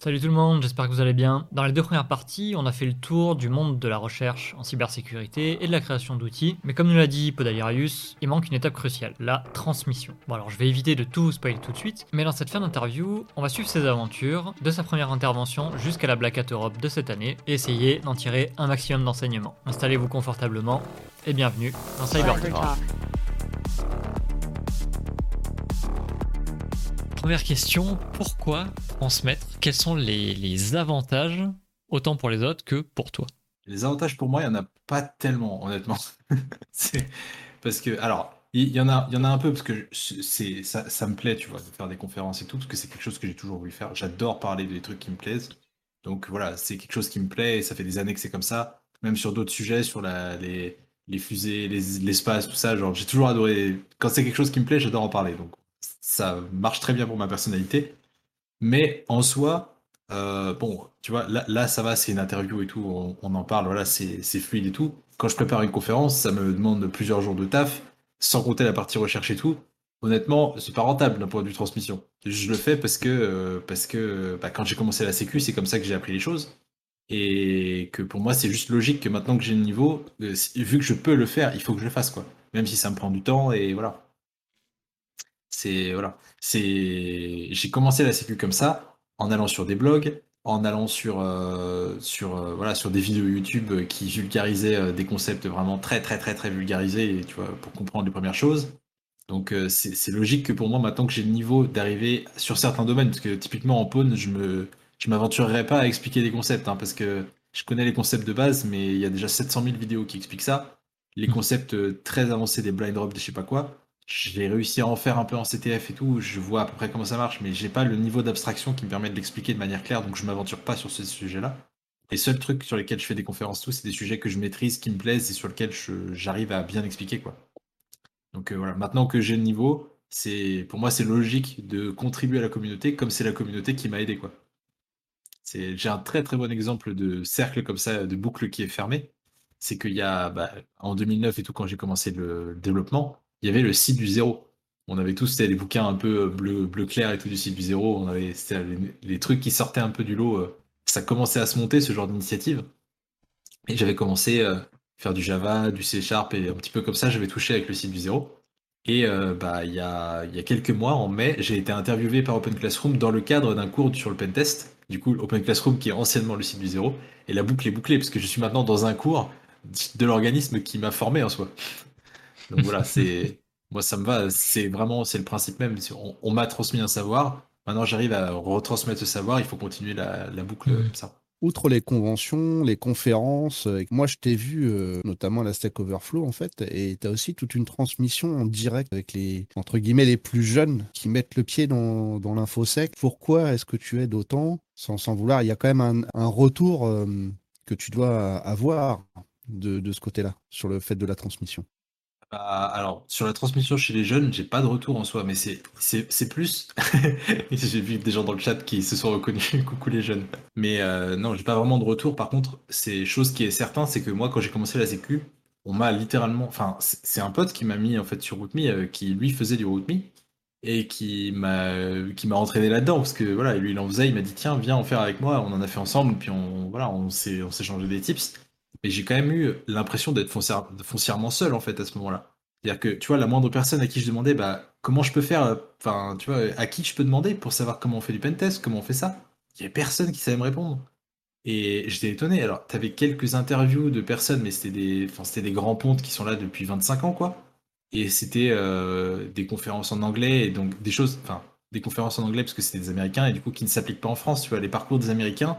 Salut tout le monde, j'espère que vous allez bien. Dans les deux premières parties, on a fait le tour du monde de la recherche en cybersécurité et de la création d'outils, mais comme nous l'a dit Podaliarius, il manque une étape cruciale, la transmission. Bon alors je vais éviter de tout spoiler tout de suite, mais dans cette fin d'interview, on va suivre ses aventures, de sa première intervention jusqu'à la Black Hat Europe de cette année, et essayer d'en tirer un maximum d'enseignements. Installez-vous confortablement, et bienvenue dans Cybertalk. Première question, pourquoi transmettre? Quels sont les, avantages, autant pour les autres que pour toi? Les avantages pour moi, il n'y en a pas tellement, honnêtement. parce que, alors, il y, en a, y en a un peu parce que c'est, ça, ça, me plaît, tu vois, de faire des conférences et tout, parce que c'est quelque chose que j'ai toujours voulu faire. J'adore parler des trucs qui me plaisent. Donc voilà, c'est quelque chose qui me plaît et ça fait des années que c'est comme ça. Même sur d'autres sujets, sur les fusées, l'espace, tout ça, genre j'ai toujours adoré. Quand c'est quelque chose qui me plaît, j'adore en parler. Donc ça marche très bien pour ma personnalité. Mais en soi, euh, bon, tu vois, là, ça va, c'est une interview et tout, on, en parle, voilà, c'est fluide et tout. Quand je prépare une conférence, ça me demande plusieurs jours de taf, sans compter la partie recherche et tout. Honnêtement, c'est pas rentable d'un point de vue transmission. Je le fais parce que, euh, parce que bah, quand j'ai commencé la sécu, c'est comme ça que j'ai appris les choses. Et que pour moi, c'est juste logique que maintenant que j'ai le niveau, euh, vu que je peux le faire, il faut que je le fasse, quoi. Même si ça me prend du temps, et voilà. C'est voilà, c'est j'ai commencé la sécu comme ça, en allant sur des blogs, en allant sur euh, sur euh, voilà sur des vidéos YouTube qui vulgarisaient euh, des concepts vraiment très très très très vulgarisés, tu vois, pour comprendre les premières choses. Donc c'est logique que pour moi maintenant que j'ai le niveau d'arriver sur certains domaines, parce que typiquement en Pawn, je me je m'aventurerais pas à expliquer des concepts, hein, parce que je connais les concepts de base, mais il y a déjà 700 000 vidéos qui expliquent ça. Les mmh. concepts très avancés des blind drops, des je sais pas quoi j'ai réussi à en faire un peu en CTF et tout, je vois à peu près comment ça marche, mais j'ai pas le niveau d'abstraction qui me permet de l'expliquer de manière claire, donc je m'aventure pas sur ce sujet-là. Les seuls trucs sur lesquels je fais des conférences, tout, c'est des sujets que je maîtrise, qui me plaisent et sur lesquels j'arrive à bien expliquer, quoi. Donc euh, voilà, maintenant que j'ai le niveau, c'est pour moi c'est logique de contribuer à la communauté comme c'est la communauté qui m'a aidé, quoi. J'ai un très très bon exemple de cercle comme ça, de boucle qui est fermé. C'est qu'il y a, bah, en 2009 et tout, quand j'ai commencé le développement, il y avait le site du zéro. On avait tous les bouquins un peu euh, bleu, bleu clair et tout du site du zéro. On avait les, trucs qui sortaient un peu du lot. Euh, ça commençait à se monter ce genre d'initiative. Et j'avais commencé à euh, faire du Java, du C Sharp et un petit peu comme ça. J'avais touché avec le site du zéro. Et bah il y a, y a quelques mois, en mai, j'ai été interviewé par Open Classroom dans le cadre d'un cours sur le pentest. Du coup, Open Classroom qui est anciennement le site du zéro. Et la boucle est bouclée parce que je suis maintenant dans un cours de l'organisme qui m'a formé en soi. Donc voilà, c'est moi ça me va. C'est vraiment c'est le principe même. On, m'a transmis un savoir. Maintenant j'arrive à retransmettre ce savoir. Il faut continuer la, boucle comme ça. Outre les conventions, les conférences, euh, moi je t'ai vu euh, notamment à la Stack Overflow en fait, et tu as aussi toute une transmission en direct avec les entre guillemets les plus jeunes qui mettent le pied dans, dans l'infosec. Pourquoi est-ce que tu aides autant sans, sans vouloir? Il y a quand même un, retour euh, que tu dois avoir de, de ce côté-là sur le fait de la transmission. Bah, alors, sur la transmission chez les jeunes, j'ai pas de retour en soi, mais c'est, plus. j'ai vu des gens dans le chat qui se sont reconnus. Coucou les jeunes. Mais euh, non, j'ai pas vraiment de retour. Par contre, c'est chose qui est certain, c'est que moi, quand j'ai commencé la Sécu, on m'a littéralement. Enfin, c'est un pote qui m'a mis en fait sur RootMe, euh, qui lui faisait du RootMe et qui m'a qui m'a entraîné là-dedans parce que voilà, lui il en faisait, il m'a dit tiens, viens en faire avec moi. On en a fait ensemble, puis on voilà, on s'est changé des tips. Mais j'ai quand même eu l'impression d'être foncièrement seul en fait à ce moment-là. C'est-à-dire que tu vois, la moindre personne à qui je demandais bah, comment je peux faire, enfin, tu vois, à qui je peux demander pour savoir comment on fait du pentest, comment on fait ça, il n'y avait personne qui savait me répondre. Et j'étais étonné. Alors, tu avais quelques interviews de personnes, mais c'était des, c'était des grands pontes qui sont là depuis 25 ans, quoi. Et c'était euh, des conférences en anglais, et donc des choses, enfin, des conférences en anglais parce que c'était des Américains, et du coup qui ne s'appliquent pas en France. Tu vois, les parcours des Américains,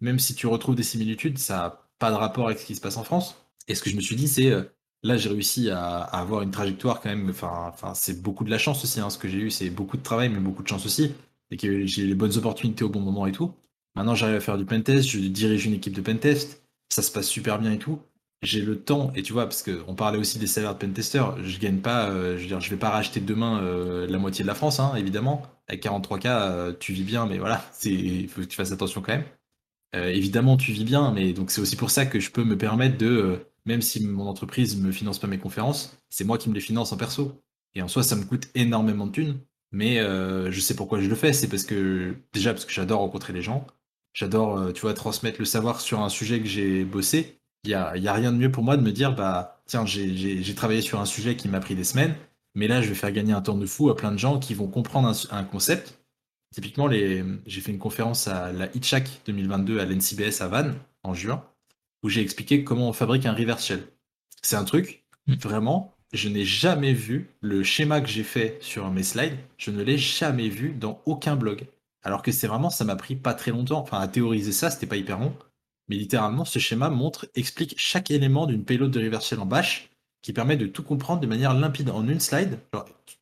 même si tu retrouves des similitudes, ça pas de rapport avec ce qui se passe en France. Et ce que je me suis dit, c'est euh, là, j'ai réussi à, avoir une trajectoire quand même. Enfin, c'est beaucoup de la chance aussi. Hein, ce que j'ai eu, c'est beaucoup de travail, mais beaucoup de chance aussi. Et que j'ai les bonnes opportunités au bon moment et tout. Maintenant, j'arrive à faire du pentest, je dirige une équipe de pentest, ça se passe super bien et tout. J'ai le temps, et tu vois, parce qu'on parlait aussi des salaires de pentesters, je gagne pas, euh, je veux dire, je vais pas racheter demain euh, la moitié de la France, hein, évidemment. Avec 43K, tu vis bien, mais voilà, il faut que tu fasses attention quand même. Euh, évidemment, tu vis bien, mais donc c'est aussi pour ça que je peux me permettre de, euh, même si mon entreprise me finance pas mes conférences, c'est moi qui me les finance en perso. Et en soi, ça me coûte énormément de thunes. Mais euh, je sais pourquoi je le fais. C'est parce que, déjà, parce que j'adore rencontrer les gens. J'adore, tu vois, transmettre le savoir sur un sujet que j'ai bossé. Il n'y a, y a rien de mieux pour moi de me dire, bah, tiens, j'ai travaillé sur un sujet qui m'a pris des semaines, mais là, je vais faire gagner un temps de fou à plein de gens qui vont comprendre un, concept. Typiquement, j'ai fait une conférence à la Hitchhack 2022 à l'NCBS à Vannes en juin, où j'ai expliqué comment on fabrique un reverse shell. C'est un truc, mm. vraiment, je n'ai jamais vu le schéma que j'ai fait sur mes slides, je ne l'ai jamais vu dans aucun blog. Alors que c'est vraiment, ça m'a pris pas très longtemps. Enfin, à théoriser ça, c'était pas hyper long. Mais littéralement, ce schéma montre, explique chaque élément d'une payload de reversal en bash qui permet de tout comprendre de manière limpide en une slide.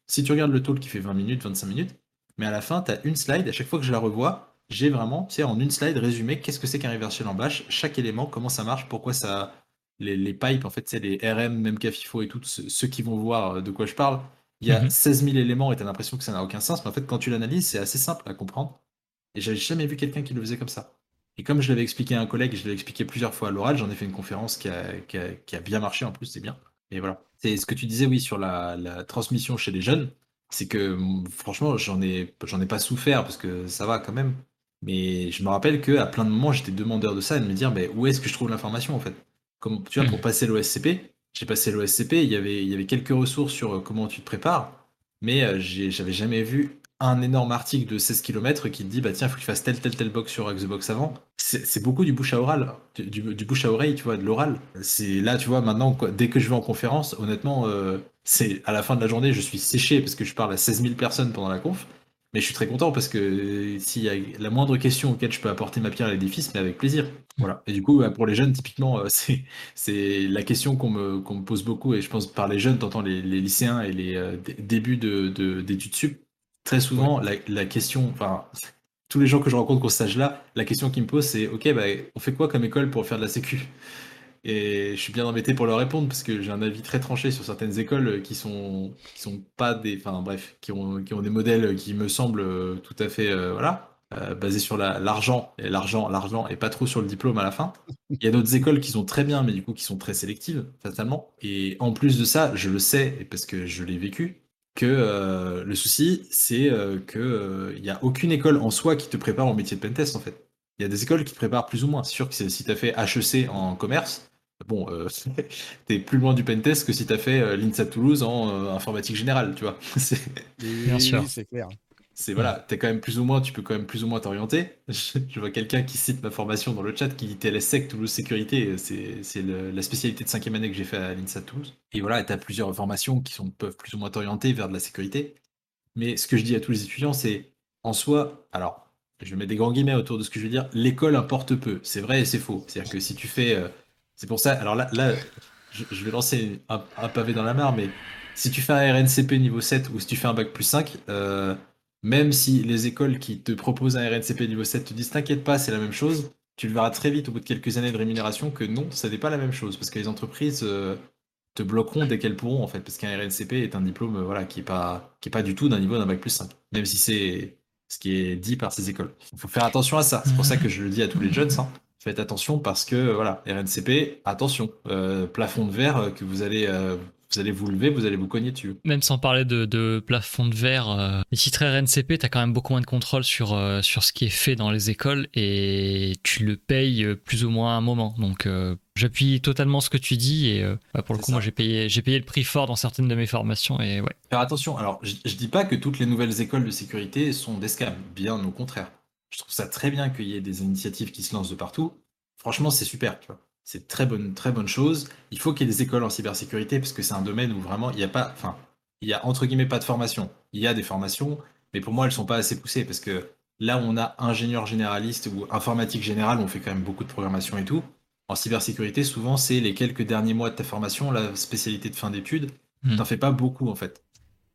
si tu regardes le talk qui fait 20 minutes, 25 minutes, mais à la fin, tu as une slide. À chaque fois que je la revois, j'ai vraiment, tu sais, en une slide résumé qu'est-ce que c'est qu'un reversal en bash, chaque élément, comment ça marche, pourquoi ça. Les, pipes, en fait, c'est les RM, même FIFO et tout, ceux qui vont voir de quoi je parle, il y a 16 mhm. 000 éléments et tu as l'impression que ça n'a aucun sens, mais en fait, quand tu l'analyses, c'est assez simple à comprendre. Et j'avais jamais vu quelqu'un qui le faisait comme ça. Et comme je l'avais expliqué à un collègue, je l'avais expliqué plusieurs fois à l'oral, j'en ai fait une conférence qui a, bien marché en plus, c'est bien. Et voilà. C'est ce que tu disais, oui, sur la, transmission chez les jeunes, c'est que franchement, j'en ai, j'en ai pas souffert parce que ça va quand même. Mais je me rappelle qu'à plein de moments, j'étais demandeur de ça et de me dire, mais où est-ce que je trouve l'information en fait? Comme, Tu vois, pour mmh. passer l'OSCP, j'ai passé l'OSCP, il y, avait, il y avait quelques ressources sur euh, comment tu te prépares, mais euh, j'avais jamais vu un énorme article de 16 km qui te dit bah tiens, il faut que tu fasses telle, telle, telle box sur Xbox avant. C'est beaucoup du bouche à oral, du, bouche à oreille, tu vois, de l'oral. C'est là, tu vois, maintenant, dès que je vais en conférence, honnêtement, euh, c'est à la fin de la journée, je suis séché parce que je parle à 16 000 personnes pendant la conf. Mais je suis très content parce que euh, s'il y a la moindre question auquel je peux apporter ma pierre à l'édifice, mais avec plaisir. Voilà. Et du coup, bah, pour les jeunes, typiquement, euh, c'est la question qu'on me, me, pose beaucoup. Et je pense par les jeunes, t'entends les, lycéens et les débuts d'études de, sup. Très souvent, la, question, enfin, tous les gens que je rencontre qu'on stage là, la question qu'ils me posent, c'est Ok, bah, on fait quoi comme école pour faire de la sécu? Et je suis bien embêté pour leur répondre parce que j'ai un avis très tranché sur certaines écoles qui sont, qui sont pas des. Enfin, bref, qui ont, qui ont des modèles qui me semblent tout à fait. Euh, voilà. Euh, basés sur l'argent et l'argent l'argent et pas trop sur le diplôme à la fin. Il y a d'autres écoles qui sont très bien mais du coup qui sont très sélectives fatalement et en plus de ça, je le sais parce que je l'ai vécu, que euh, le souci, c'est euh, que il euh, n'y a aucune école en soi qui te prépare au métier de pentest en fait. Il y a des écoles qui te préparent plus ou moins. C'est sûr que si tu as fait HEC en commerce, bon, tu es plus loin du pentest que si tu as fait l'INSA Toulouse en informatique générale, tu vois. Bien sûr, c'est clair c'est voilà, es quand même plus ou moins, tu peux quand même plus ou moins t'orienter. Je, vois quelqu'un qui cite ma formation dans le chat qui dit TLSSEC Toulouse Sécurité, c'est la spécialité de cinquième année que j'ai fait à l'INSA Toulouse. Et voilà, tu as plusieurs formations qui sont, peuvent plus ou moins t'orienter vers de la sécurité. Mais ce que je dis à tous les étudiants, c'est en soi, alors, je mets des grands guillemets autour de ce que je veux dire, l'école importe peu. C'est vrai et c'est faux. C'est-à-dire que si tu fais. Euh, c'est pour ça, alors là, là je, vais lancer un, pavé dans la mare, mais si tu fais un RNCP niveau 7 ou si tu fais un bac plus 5, euh, même si les écoles qui te proposent un RNCP niveau 7 te disent t'inquiète pas, c'est la même chose, tu le verras très vite au bout de quelques années de rémunération que non, ça n'est pas la même chose parce que les entreprises euh, te bloqueront dès qu'elles pourront en fait parce qu'un RNCP est un diplôme voilà qui est pas est pas du tout d'un niveau d'un bac plus 5 même si c'est ce qui est dit par ces écoles. Il faut faire attention à ça. C'est pour ça que je le dis à tous les jeunes. Hein. Faites attention parce que voilà, RNCP, attention, euh, plafond de verre que vous allez euh, vous allez vous lever, vous allez vous cogner dessus. Même sans parler de, plafond de verre, euh, les titres RNCP, tu as quand même beaucoup moins de contrôle sur, euh, sur ce qui est fait dans les écoles et tu le payes plus ou moins à un moment. Donc euh, j'appuie totalement ce que tu dis et bah, pour le coup, moi j'ai payé, j'ai payé le prix fort dans certaines de mes formations et ouais. Faire attention, alors je, je dis pas que toutes les nouvelles écoles de sécurité sont des scams, bien au contraire. Je trouve ça très bien qu'il y ait des initiatives qui se lancent de partout. Franchement, c'est super, tu vois. C'est très bonne, très bonne chose. Il faut qu'il y ait des écoles en cybersécurité parce que c'est un domaine où vraiment il n'y a pas, enfin, il y a entre guillemets pas de formation. Il y a des formations, mais pour moi elles sont pas assez poussées parce que là où on a ingénieur généraliste ou informatique générale, on fait quand même beaucoup de programmation et tout. En cybersécurité, souvent c'est les quelques derniers mois de ta formation, la spécialité de fin d'études. Mmh. T'en fais pas beaucoup en fait.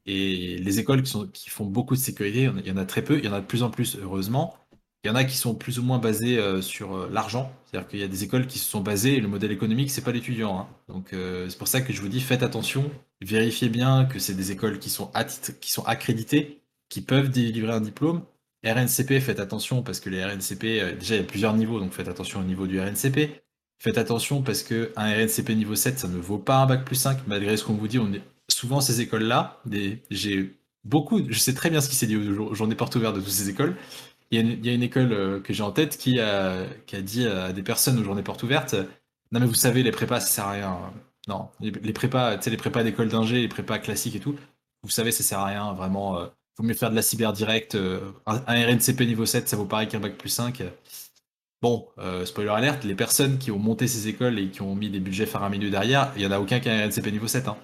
Et les écoles qui, sont, qui font beaucoup de sécurité, il y en a très peu, il y en a de plus en plus heureusement. Il y en a qui sont plus ou moins basés euh, sur euh, l'argent, c'est-à-dire qu'il y a des écoles qui se sont basées et le modèle économique c'est pas l'étudiant. Hein. Donc euh, c'est pour ça que je vous dis faites attention, vérifiez bien que c'est des écoles qui sont, qui sont accréditées, qui peuvent délivrer un diplôme. RNCP, faites attention parce que les RNCP, déjà il y a plusieurs niveaux, donc faites attention au niveau du RNCP. Faites attention parce que un RNCP niveau 7, ça ne vaut pas un bac plus 5, malgré ce qu'on vous dit. On est... Souvent ces écoles-là, j'ai beaucoup, je sais très bien ce qui s'est dit aux journées portes ouvertes de toutes ces écoles. Il y a une, école euh, que j'ai en tête qui a, qui a dit à des personnes aux journées portes ouvertes Non, mais vous savez, les prépas, ça sert à rien. Non, les, prépas, tu sais, les prépas d'école d'ingé, les prépas classiques et tout, vous savez, ça sert à rien, vraiment. Euh, faut mieux faire de la cyber direct. euh, un, RNCP niveau 7, ça vaut pareil qu'un bac plus 5. Bon, euh, spoiler alerte, les personnes qui ont monté ces écoles et qui ont mis des budgets faramineux derrière, il y en a aucun qui a un RNCP niveau 7. hein.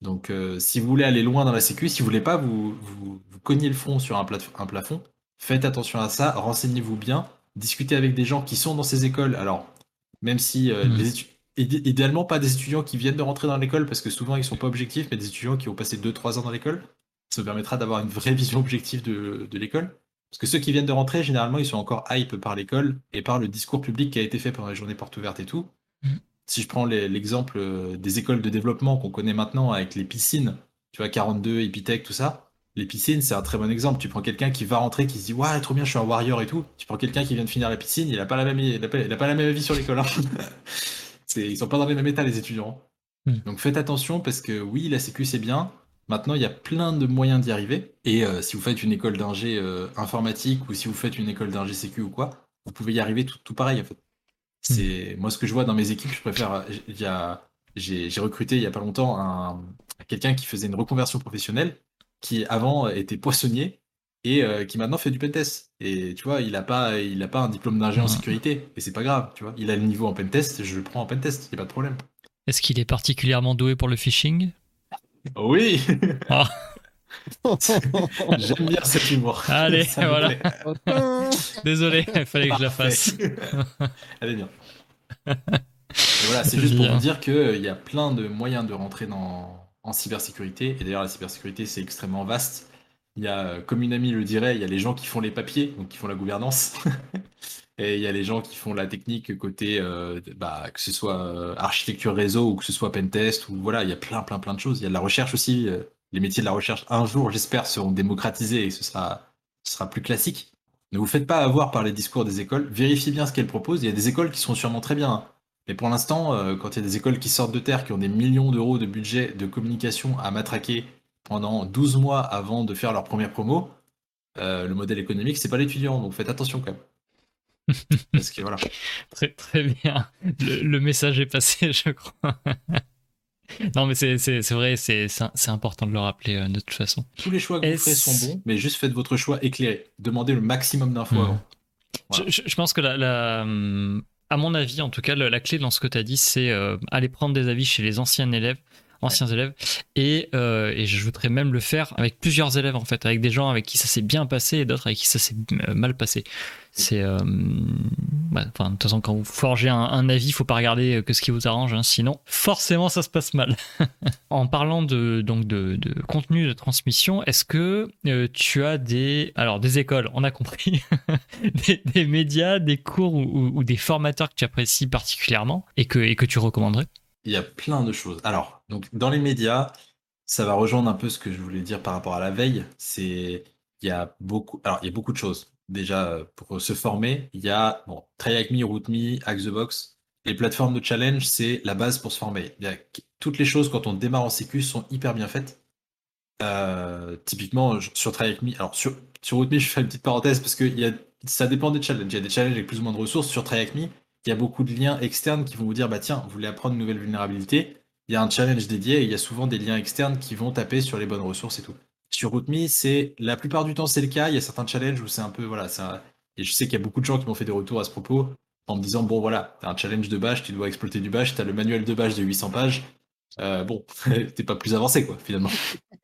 Donc, si vous voulez aller loin dans la sécu, si vous voulez pas vous, vous, cogner le front sur un plafond, faites attention à ça, renseignez-vous bien, discutez avec des gens qui sont dans ces écoles. Alors, même si euh, les idé- idéalement pas des étudiants qui viennent de rentrer dans l'école parce que souvent ils sont pas objectifs, mais des étudiants qui ont passé 2-3 ans dans l'école, ça vous permettra d'avoir une vraie vision objective de, de l'école. Parce que ceux qui viennent de rentrer, généralement, ils sont encore hype par l'école et par le discours public qui a été fait pendant les journées portes ouvertes et tout. Mhm. Si je prends l'exemple euh, des écoles de développement qu'on connaît maintenant avec les piscines, tu vois, 42, Epitech, tout ça, les piscines, c'est un très bon exemple. Tu prends quelqu'un qui va rentrer, qui se dit Ouais, trop bien, je suis un warrior et tout. Tu prends quelqu'un qui vient de finir la piscine, il a pas la même, il a pas, il a pas la même avis sur l'école. hein. Ils sont pas dans les mêmes états, les étudiants. Hmm. Donc faites attention parce que oui, la sécu c'est bien. Maintenant, il y a plein de moyens d'y arriver. Et euh, si vous faites une école d'ingé euh, informatique ou si vous faites une école d'ingé sécu ou quoi, vous pouvez y arriver tout, tout pareil en fait. C'est moi ce que je vois dans mes équipes, je préfère. J'ai j'ai recruté il y a pas longtemps un, quelqu'un qui faisait une reconversion professionnelle, qui avant était poissonnier et euh, qui maintenant fait du pentest. Et tu vois, il a pas, il a pas un diplôme d'ingé en sécurité et c'est pas grave, tu vois. Il a le niveau en pentest, je le prends en pentest, y a pas de problème. Est-ce qu'il est particulièrement doué pour le phishing? Oui, Ah. j'aime bien cet humour. Allez, Ça voilà. Désolé, il fallait que je la fasse. Elle est bien. Et voilà, c'est juste pour vous dire qu'il y a plein de moyens de rentrer dans, en cybersécurité. Et d'ailleurs, la cybersécurité, c'est extrêmement vaste. Il y a, euh, comme une amie le dirait, il y a les gens qui font les papiers, donc qui font la gouvernance. Et il y a les gens qui font la technique côté, euh, bah, que ce soit euh, architecture réseau ou que ce soit pentest, ou voilà, il y a plein, plein, plein de choses. Il y a de la recherche aussi. Les métiers de la recherche, un jour, j'espère, seront démocratisés et ce sera, ce sera plus classique. Ne vous faites pas avoir par les discours des écoles. Vérifiez bien ce qu'elles proposent. Il y a des écoles qui sont sûrement très bien. Mais pour l'instant, euh, quand il y a des écoles qui sortent de terre, qui ont des millions d'euros de budget de communication à matraquer pendant 12 mois avant de faire leur première promo, euh, le modèle économique, c'est pas l'étudiant. Donc faites attention quand même. Parce que voilà. Très, très bien. Le, le message est passé, je crois. non, mais c'est vrai, c'est important de le rappeler euh, de toute façon. Tous les choix que vous ferez sont bons, mais juste faites votre choix éclairé. Demandez le maximum d'infos Mhm. avant. Voilà. Je, pense que la, la, hum, à mon avis, en tout cas, la, clé dans ce que tu as dit, c'est euh, aller prendre des avis chez les anciens élèves, anciens élèves, et, euh, et j'ajouterais même le faire avec plusieurs élèves en fait, avec des gens avec qui ça s'est bien passé et d'autres avec qui ça s'est euh, mal passé. C'est, euh, enfin, de toute façon, quand vous forgez un, avis, il faut pas regarder euh, que ce qui vous arrange, hein, sinon forcément ça se passe mal. en parlant de donc de, de contenu de transmission, est-ce que tu as des alors des écoles, on a compris, des, médias, des cours ou, ou- ou des formateurs que tu apprécies particulièrement et que, et que tu recommanderais? Il y a plein de choses. Alors, donc dans les médias, ça va rejoindre un peu ce que je voulais dire par rapport à la veille. C'est il y a beaucoup. Alors, il y a beaucoup de choses. Déjà, pour se former, il y a bon, TryHackMe, RootMe, Hack the Box. Les plateformes de challenge, c'est la base pour se former. Il y a toutes les choses quand on démarre en sécu sont hyper bien faites. Euh, typiquement sur TryHackMe, alors sur sur je fais une petite parenthèse parce que il y a, ça dépend des challenges. Il y a des challenges avec plus ou moins de ressources. Sur TryHackMe, il y a beaucoup de liens externes qui vont vous dire bah tiens, vous voulez apprendre une nouvelle vulnérabilité, il y a un challenge dédié et il y a souvent des liens externes qui vont taper sur les bonnes ressources et tout. Sur RootMe, c'est la plupart du temps c'est le cas, il y a certains challenges où c'est un peu voilà, ça et je sais qu'il y a beaucoup de gens qui m'ont fait des retours à ce propos en me disant bon voilà, t'as un challenge de bash, tu dois exploiter du bash, t'as le manuel de bash de 800 pages. Euh, bon, t'es pas plus avancé quoi finalement.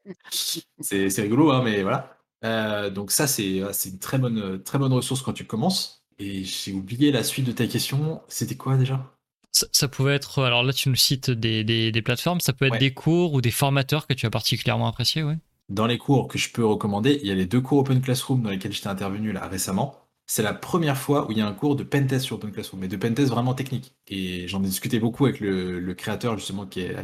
c'est rigolo hein, mais voilà. Euh, donc ça c'est c'est une très bonne très bonne ressource quand tu commences. Et j'ai oublié la suite de ta question. C'était quoi déjà? Ça, ça pouvait être, alors là tu nous cites des, des, des plateformes, ça peut être Ouais. des cours ou des formateurs que tu as particulièrement appréciés, ouais. Dans les cours que je peux recommander, il y a les deux cours Open Classroom dans lesquels j'étais intervenu là récemment. C'est la première fois où il y a un cours de pentest sur Open Classroom, mais de pentest vraiment technique. Et j'en ai discuté beaucoup avec le, le créateur justement qui est,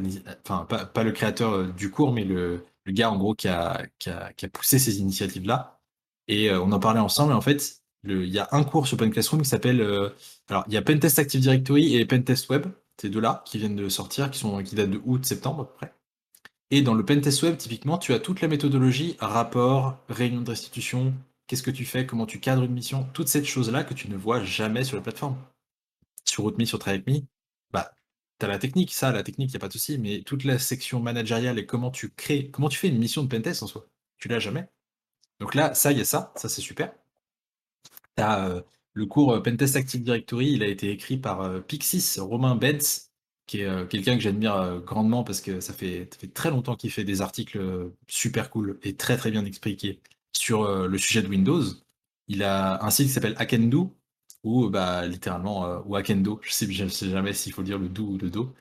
enfin pas, pas le créateur euh, du cours, mais le, le gars en gros qui a, qui a, qui a poussé ces initiatives là. Et euh, on en parlait ensemble. Et en fait, il y a un cours sur Open Classroom qui s'appelle, euh, alors il y a Pentest Active Directory et Pentest Web, ces deux là qui viennent de sortir, qui sont, qui datent de août septembre à peu près. Et dans le pentest web, typiquement, tu as toute la méthodologie, rapport, réunion de restitution, qu'est-ce que tu fais, comment tu cadres une mission, toute cette chose-là que tu ne vois jamais sur la plateforme. Sur Rootme, sur TryHackMe, bah, tu as la technique, ça, la technique, il n'y a pas de souci, mais toute la section managériale et comment tu crées, comment tu fais une mission de pentest en soi, tu l'as jamais. Donc là, ça, il y a ça, ça c'est super. Euh, le cours euh, Pentest Active Directory, il a été écrit par euh, Pixis, Romain Benz, qui est quelqu'un que j'admire grandement parce que ça fait, très longtemps qu'il fait des articles super cool et très très bien expliqués sur le sujet de Windows. Il a un site qui s'appelle Hackendo, ou bah, littéralement, ou Hackendo, je sais, je sais jamais s'il faut dire le do ou le do,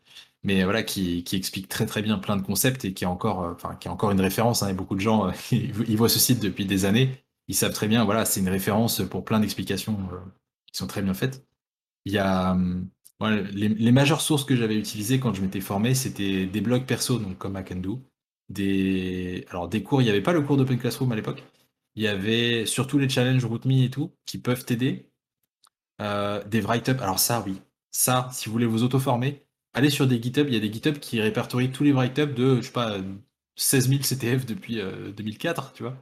mais voilà, qui, explique très très bien plein de concepts et qui est encore, qui est encore une référence. hein, et beaucoup de gens, ils voient ce site depuis des années, ils savent très bien, voilà, c'est une référence pour plein d'explications euh, qui sont très bien faites. Il y a, hum, les, les majeures sources que j'avais utilisées quand je m'étais formé, c'était des blogs perso, donc comme Hackendo, des, alors des cours, il n'y avait pas le cours d'Open Classroom à l'époque, il y avait surtout les challenges RootMe et tout, qui peuvent t'aider, euh, des write-up, alors ça oui, ça, si vous voulez vous auto-former, allez sur des GitHub, il y a des GitHub qui répertorient tous les write-up de, je sais pas, 16 000 CTF depuis euh, 2004, tu vois.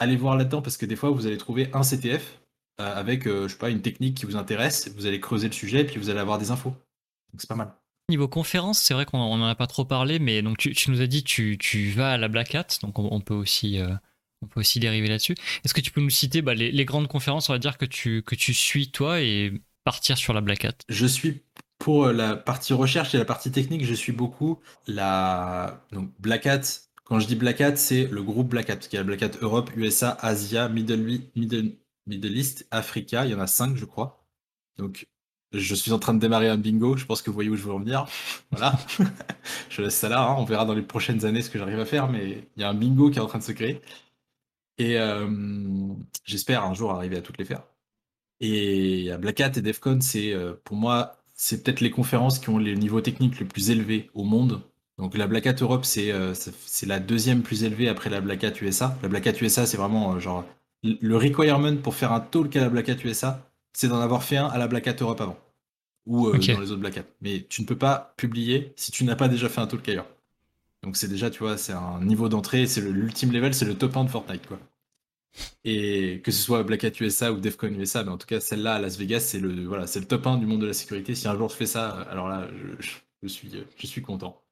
Allez voir là-dedans parce que des fois vous allez trouver un CTF euh, avec, euh, je sais pas, une technique qui vous intéresse, vous allez creuser le sujet et puis vous allez avoir des infos. Donc c'est pas mal. Niveau conférence, c'est vrai qu'on n'en a pas trop parlé, mais donc tu, tu nous as dit tu, tu vas à la Black Hat, donc on, on peut aussi euh, on peut aussi dériver là-dessus. Est-ce que tu peux nous citer bah, les, les grandes conférences, on va dire que tu que tu suis toi et partir sur la Black Hat? Je suis pour la partie recherche et la partie technique, je suis beaucoup la donc Black Hat. Quand je dis Black Hat, c'est le groupe Black Hat, parce qu'il y a Black Hat Europe, USA, Asia, Middle, Middle, Middle East, Africa, il y en a cinq, je crois. Donc, je suis en train de démarrer un bingo, je pense que vous voyez où je veux en venir. Voilà. je laisse ça là, hein. on verra dans les prochaines années ce que j'arrive à faire, mais il y a un bingo qui est en train de se créer. Et euh, j'espère un jour arriver à toutes les faire. Et Black Hat et DEFCON, c'est euh, pour moi, c'est peut-être les conférences qui ont les niveaux techniques les plus élevés au monde. Donc la Black Hat Europe, c'est euh, c'est la deuxième plus élevée après la Black Hat USA. La Black Hat USA, c'est vraiment euh, genre le requirement pour faire un talk à la Black Hat USA, c'est d'en avoir fait un à la Black Hat Europe avant. Ou euh, dans les autres Black Hat. Mais tu ne peux pas publier si tu n'as pas déjà fait un talk ailleurs. Donc c'est déjà, tu vois, c'est un niveau d'entrée, c'est l'ultime level, c'est le top 1 de Fortnite, quoi. Et que ce soit Black Hat USA ou DEFCON USA, mais en tout cas celle-là à Las Vegas, c'est le voilà, c'est le top 1 du monde de la sécurité. Si un jour je fais ça, alors là, je, je- je suis je suis content.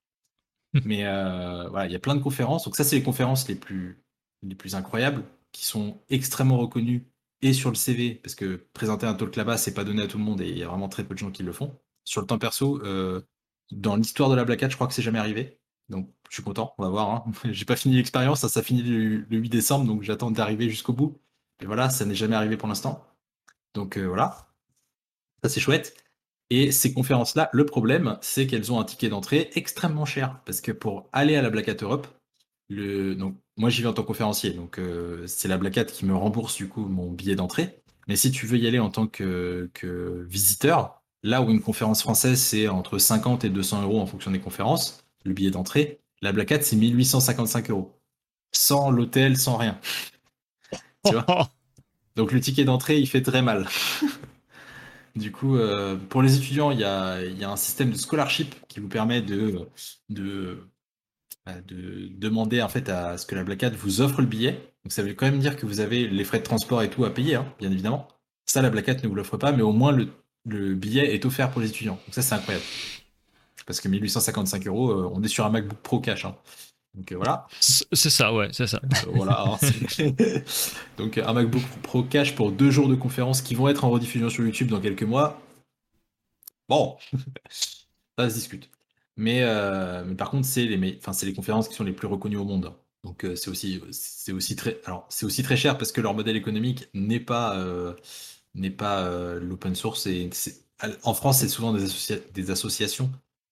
mais euh, voilà, il y a plein de conférences. Donc ça, c'est les conférences les plus les plus incroyables, qui sont extrêmement reconnues et sur le CV, parce que présenter un talk là-bas, c'est pas donné à tout le monde et il y a vraiment très peu de gens qui le font. Sur le temps perso, euh, dans l'histoire de la Black Hat, je crois que c'est jamais arrivé. Donc je suis content, on va voir. Hein. J'ai pas fini l'expérience, ça, ça finit le, le 8 décembre, donc j'attends d'arriver jusqu'au bout. Et voilà, ça n'est jamais arrivé pour l'instant. Donc euh, voilà, ça c'est chouette. Et ces conférences-là, le problème, c'est qu'elles ont un ticket d'entrée extrêmement cher. Parce que pour aller à la Black Hat Europe, le... donc, moi j'y vais en tant que conférencier, donc euh, c'est la Black Hat qui me rembourse du coup mon billet d'entrée. Mais si tu veux y aller en tant que, que visiteur, là où une conférence française c'est entre 50 et 200 euros en fonction des conférences, le billet d'entrée, la Black Hat c'est 1855 euros. Sans l'hôtel, sans rien. Tu vois? Donc le ticket d'entrée, il fait très mal. Du coup, euh, pour les étudiants, il y a, un système de scholarship qui vous permet de, de, de demander en fait à ce que la Black Hat vous offre le billet. Donc ça veut quand même dire que vous avez les frais de transport et tout à payer, hein, bien évidemment. Ça, la Black Hat ne vous l'offre pas, mais au moins le, le billet est offert pour les étudiants. Donc ça, c'est incroyable. Parce que 1855 euros, euh, on est sur un MacBook Pro cash. hein. Donc euh, voilà. C'est ça, ouais, c'est ça. Euh, voilà. hein, Donc un MacBook Pro cash pour deux jours de conférences qui vont être en rediffusion sur YouTube dans quelques mois. Bon, ça se discute. Mais, euh, mais par contre, c'est les, enfin, c'est les conférences qui sont les plus reconnues au monde. Donc c'est aussi, c'est aussi très, alors c'est aussi très cher parce que leur modèle économique n'est pas, n'est pas l'open source. Et en France, c'est souvent des, associa- des associations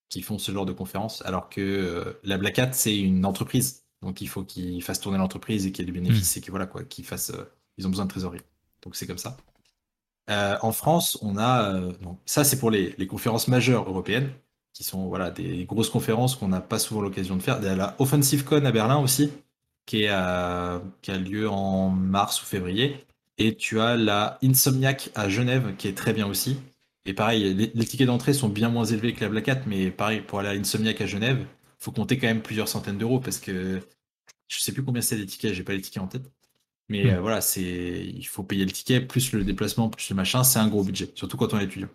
qui font ce genre de conférences, alors que euh, la Black Hat, c'est une entreprise. Donc il faut qu'ils fassent tourner l'entreprise et qu'il y ait du bénéfice et que voilà quoi, qu'ils fassent, euh, ils ont besoin de trésorerie. Donc c'est comme ça. Euh, en France, on a, ça c'est pour les, les conférences majeures européennes, qui sont voilà des grosses conférences qu'on n'a pas souvent l'occasion de faire. Il y a la OffensiveCon à Berlin aussi, qui, est à- qui a lieu en mars ou février. Et tu as la Insomniac à Genève, qui est très bien aussi. Et pareil, les, les tickets d'entrée sont bien moins élevés que la Black Hat, mais pareil, pour aller à l'Insomniac à Genève, faut compter quand même plusieurs centaines d'euros parce que je sais plus combien c'est les tickets, j'ai pas les tickets en tête. Mais Hmm. euh, voilà, c'est il faut payer le ticket, plus le déplacement, plus le machin, c'est un gros budget, surtout quand on est étudiant.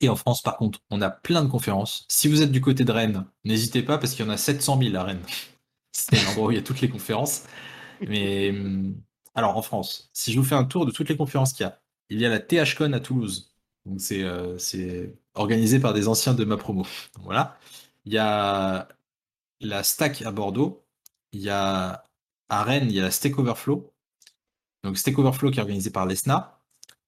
Et en France, par contre, on a plein de conférences. Si vous êtes du côté de Rennes, n'hésitez pas parce qu'il y en a 700 000 à Rennes. C'est l'endroit où il y a toutes les conférences. Mais hum, alors en France, si je vous fais un tour de toutes les conférences qu'il y a, il y a la THCon à Toulouse. Donc c'est euh, c'est organisé par des anciens de ma promo. Voilà. Il y a la Stack à Bordeaux. Il y a à Rennes, il y a la Stack Overflow. Donc Stack Overflow qui est organisé par l'ESNA.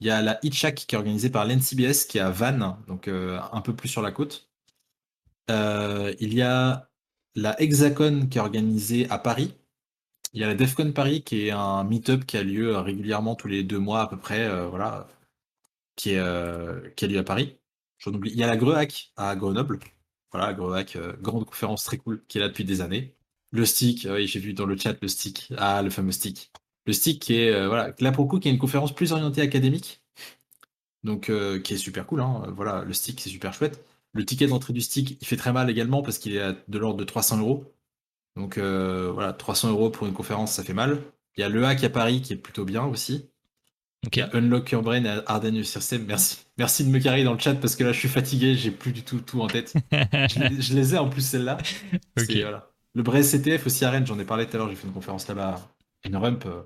Il y a la Hitchhack qui est organisée par l'NCBS qui est à Vannes, donc euh, un peu plus sur la côte. Euh, il y a la Hexacon qui est organisée à Paris. Il y a la DEFCON Paris qui est un meet-up qui a lieu régulièrement tous les deux mois à peu près, euh, voilà, qui, est, euh, qui a lieu à Paris. Il y a la Grehac à Grenoble. Voilà, Grehac, euh, grande conférence très cool qui est là depuis des années. Le stick, oui, j'ai vu dans le chat le stick. Ah, le fameux stick. Le stick qui est, euh, voilà, là pour le coup, qui est une conférence plus orientée académique. Donc, euh, qui est super cool. Hein. Voilà, le stick, c'est super chouette. Le ticket d'entrée du stick, il fait très mal également parce qu'il est de l'ordre de 300 euros. Donc euh, voilà, 300 euros pour une conférence, ça fait mal. Il y a le hack à Paris qui est plutôt bien aussi. Il y a Unlock Your Brain à Ardennes System. Merci. Merci de me carrer dans le chat parce que là je suis fatigué, j'ai plus du tout tout en tête. je, les, je les ai en plus celle-là. Voilà. Le Brest CTF aussi à Rennes, j'en ai parlé tout à l'heure, j'ai fait une conférence là-bas, une rump. euh,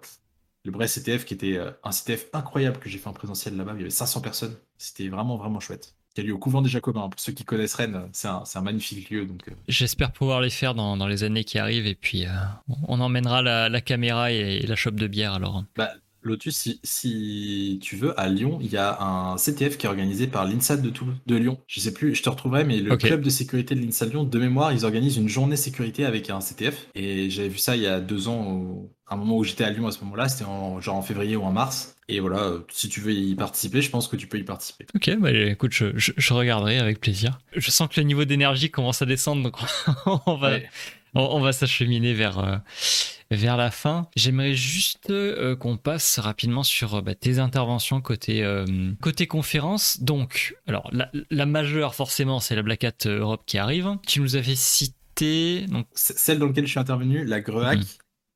le Brest CTF qui était euh, un CTF incroyable que j'ai fait en présentiel là-bas, il y avait 500 personnes. C'était vraiment vraiment chouette. Qui a lieu au couvent des Jacobins. Pour ceux qui connaissent Rennes, c'est un, magnifique lieu. Donc, euh, J'espère pouvoir les faire dans, dans les années qui arrivent et puis euh, on emmènera la, la caméra et, la chope de bière alors. Bah, Lotus, si, si tu veux, à Lyon, il y a un CTF qui est organisé par l'INSAD de, Toulouse, de Lyon. Je sais plus, je te retrouverai, mais le club de sécurité de l'INSAD Lyon, de mémoire, ils organisent une journée sécurité avec un CTF. Et j'avais vu ça il y a deux ans, au- à un moment où j'étais à Lyon à ce moment-là, c'était en, genre en février ou en mars. Et voilà, si tu veux y participer, je pense que tu peux y participer. Ok, bah écoute, je, je- je regarderai avec plaisir. Je sens que le niveau d'énergie commence à descendre, donc on va, Ouais. On, on va s'acheminer vers, euh, vers la fin. J'aimerais juste euh, qu'on passe rapidement sur euh, bah, tes interventions côté, euh, côté conférence. Donc, alors, la, la majeure, forcément, c'est la Black Hat Europe qui arrive. Tu nous avais cité. Donc, Celle dans laquelle je suis intervenu, la Grehac, Mhm.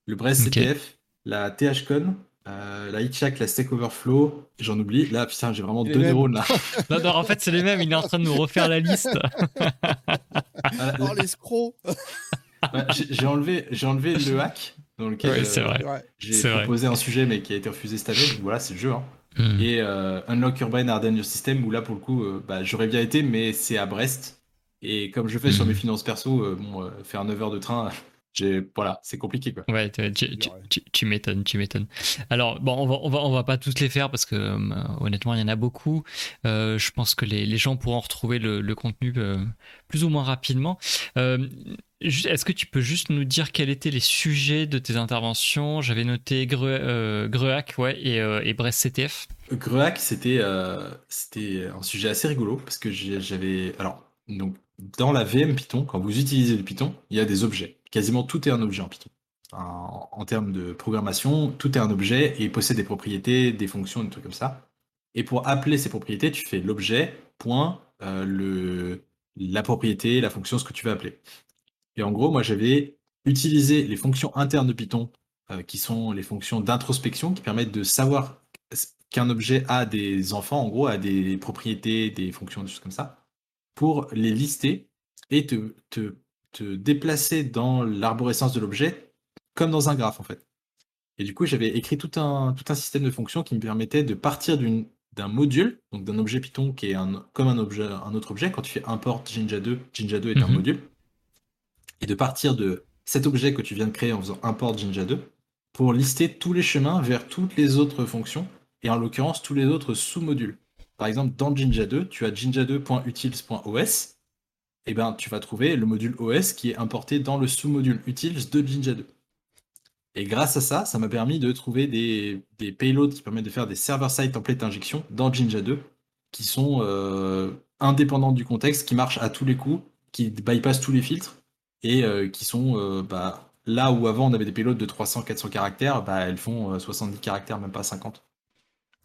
le Brest Ok. CTF, la THCon, euh, la Hitchhack, la Stack Overflow, j'en oublie. Là, putain, j'ai vraiment Les deux mêmes. neurones là. non, non, en fait, c'est les mêmes. Il est en train de nous refaire la liste. Ah, Oh, l'escroc Ouais, j'ai j'ai enlevé, j'ai enlevé le hack dans lequel euh, j'ai vrai. proposé un sujet mais qui a été refusé cette année. Voilà, c'est le jeu. Hein. Hmm. Et euh, Unlock Your Brain Harden Your System où là pour le coup, euh, bah, j'aurais bien été, mais c'est à Brest. Et comme je fais sur Mhm. mes finances perso, euh, bon, euh, faire 9 heures de train, voilà, c'est compliqué quoi. Ouais, tu, tu- m'étonnes, tu m'étonnes. Alors, bon, on va, on va, on va pas toutes les faire parce que euh, honnêtement, il y en a beaucoup. Euh, je pense que les, les gens pourront retrouver le, le contenu euh, plus ou moins rapidement. Euh, Est-ce que tu peux juste nous dire quels étaient les sujets de tes interventions? J'avais noté Gre, euh, Grehac, ouais, et, euh, et Brest CTF. Grehac, c'était euh, c'était un sujet assez rigolo parce que j'avais alors donc dans la VM Python, quand vous utilisez le Python, il y a des objets. Quasiment tout est un objet en Python. En, termes de programmation, tout est un objet et possède des propriétés, des fonctions, des trucs comme ça. Et pour appeler ces propriétés, tu fais l'objet point euh, le la propriété, la fonction, ce que tu veux appeler. Et en gros, moi j'avais utilisé les fonctions internes de Python euh, qui sont les fonctions d'introspection qui permettent de savoir qu'un objet a des enfants, en gros, a des propriétés, des fonctions, des choses comme ça, pour les lister et te, te déplacer dans l'arborescence de l'objet comme dans un graphe, en fait. Et du coup, j'avais écrit tout un, tout un système de fonctions qui me permettait de partir d'un module, donc d'un objet Python qui est un, comme un, objet, un autre objet. Quand tu fais import Jinja2, Jinja2 est un Mhm. module. Et de partir de cet objet que tu viens de créer en faisant import Jinja2 pour lister tous les chemins vers toutes les autres fonctions et en l'occurrence tous les autres sous-modules. Par exemple, dans Jinja2, tu as jinja2.utils.os, et ben tu vas trouver le module OS qui est importé dans le sous-module utils de Jinja2. Et grâce à ça, ça m'a permis de trouver des, des payloads qui permettent de faire des server-side template injection dans Jinja2 qui sont euh, indépendants du contexte, qui marchent à tous les coups, qui bypassent tous les filtres et euh, qui sont euh, bah, là où avant on avait des payloads de 300-400 caractères, bah, elles font euh, 70 caractères, même pas 50,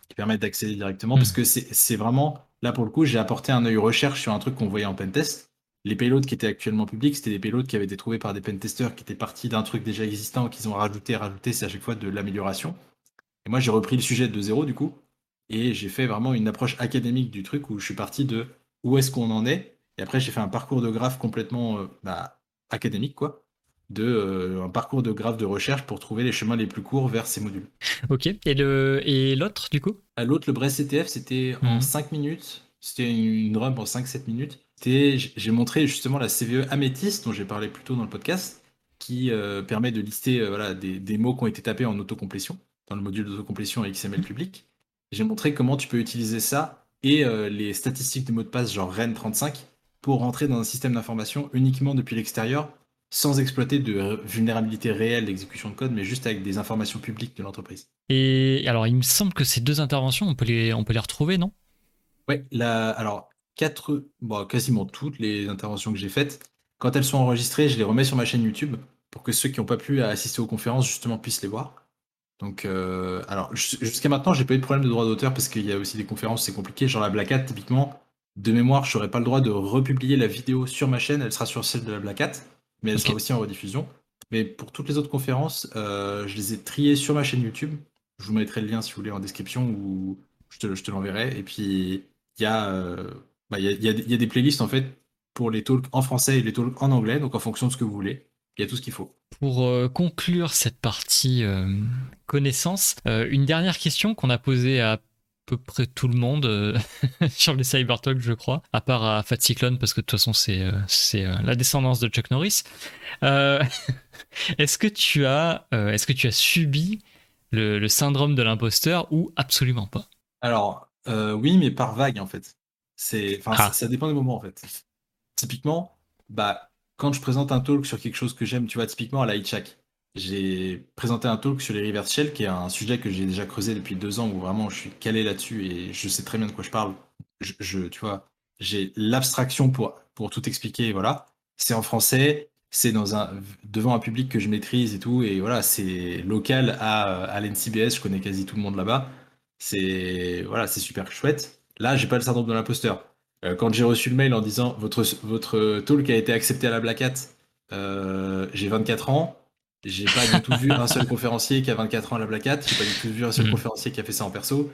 qui permettent d'accéder directement Mm. parce que c'est c'est vraiment là pour le coup, j'ai apporté un œil recherche sur un truc qu'on voyait en pentest. Les payloads qui étaient actuellement publics, c'était des payloads qui avaient été trouvés par des pentesters qui étaient partis d'un truc déjà existant, qu'ils ont rajouté, rajouté, c'est à chaque fois de l'amélioration. Et moi, j'ai repris le sujet de zéro, du coup, et j'ai fait vraiment une approche académique du truc où je suis parti de où est-ce qu'on en est, et après, j'ai fait un parcours de graphe complètement euh, bah, académique, quoi, de euh, un parcours de graphe de recherche pour trouver les chemins les plus courts vers ces modules. Ok. Et le et l'autre du coup? L'autre, le Brest CTF, c'était en Mhm. 5 minutes. C'était une une run en 5-7 minutes. J'ai montré justement la CVE Améthyste, dont j'ai parlé plus tôt dans le podcast, qui euh, permet de lister euh, voilà, des, des mots qui ont été tapés en autocomplétion, dans le module d'autocomplétion XML public. J'ai montré comment tu peux utiliser ça et euh, les statistiques des mots de passe, genre REN35, pour rentrer dans un système d'information uniquement depuis l'extérieur, sans exploiter de vulnérabilité réelle d'exécution de code, mais juste avec des informations publiques de l'entreprise. Et alors, il me semble que ces deux interventions, on peut les on peut les retrouver, non? Ouais, la, alors, quatre, bon, quasiment toutes les interventions que j'ai faites, quand elles sont enregistrées, je les remets sur ma chaîne YouTube pour que ceux qui n'ont pas pu assister aux conférences, justement, puissent les voir. Donc, euh, alors, jus- jusqu'à maintenant, j'ai pas eu de problème de droit d'auteur parce qu'il y a aussi des conférences, c'est compliqué. Genre la Black Hat, typiquement, de mémoire, je n'aurai pas le droit de republier la vidéo sur ma chaîne, elle sera sur celle de la Black Hat, mais elle sera aussi en rediffusion. Mais pour toutes les autres conférences, euh, je les ai triées sur ma chaîne YouTube. Je vous mettrai le lien si vous voulez en description ou je te, je te l'enverrai. Et puis, il y, a, euh, bah, il y, a, il y a des- il y a des playlists en fait pour les talks en français et les talks en anglais, donc en fonction de ce que vous voulez. Il y a tout ce qu'il faut. Pour euh, conclure cette partie euh, connaissance, euh, une dernière question qu'on a posée à peu près tout le monde euh, sur les Cybertalk, je crois, à part à Fat Cyclone, parce que de toute façon, c'est c'est, la descendance de Chuck Norris. Est-ce que tu as, est-ce que tu as subi le, le syndrome de l'imposteur ou absolument pas? Alors, oui, mais par vague en fait. C'est, Ah. ça, ça dépend des moments en fait. Typiquement, bah, quand je présente un talk sur quelque chose que j'aime, tu vois, typiquement à la j'ai présenté un talk sur les reverse shell, qui est un sujet que j'ai déjà creusé depuis deux ans, où vraiment je suis calé là-dessus et je sais très bien de quoi je parle. Je, je- tu vois, j'ai l'abstraction pour, pour tout expliquer, voilà. C'est en français, c'est dans un, devant un public que je maîtrise et tout, et voilà, c'est local à, à l'NCBS, je connais quasi tout le monde là-bas. C'est voilà, c'est super chouette. Là, j'ai pas le syndrome de l'imposteur. Euh, quand j'ai reçu le mail en disant votre votre talk a été accepté à la Black Hat, euh, j'ai 24 ans, j'ai pas du tout vu un seul conférencier qui a 24 ans à la Black Hat, j'ai pas du tout vu un seul Mhm. conférencier qui a fait ça en perso.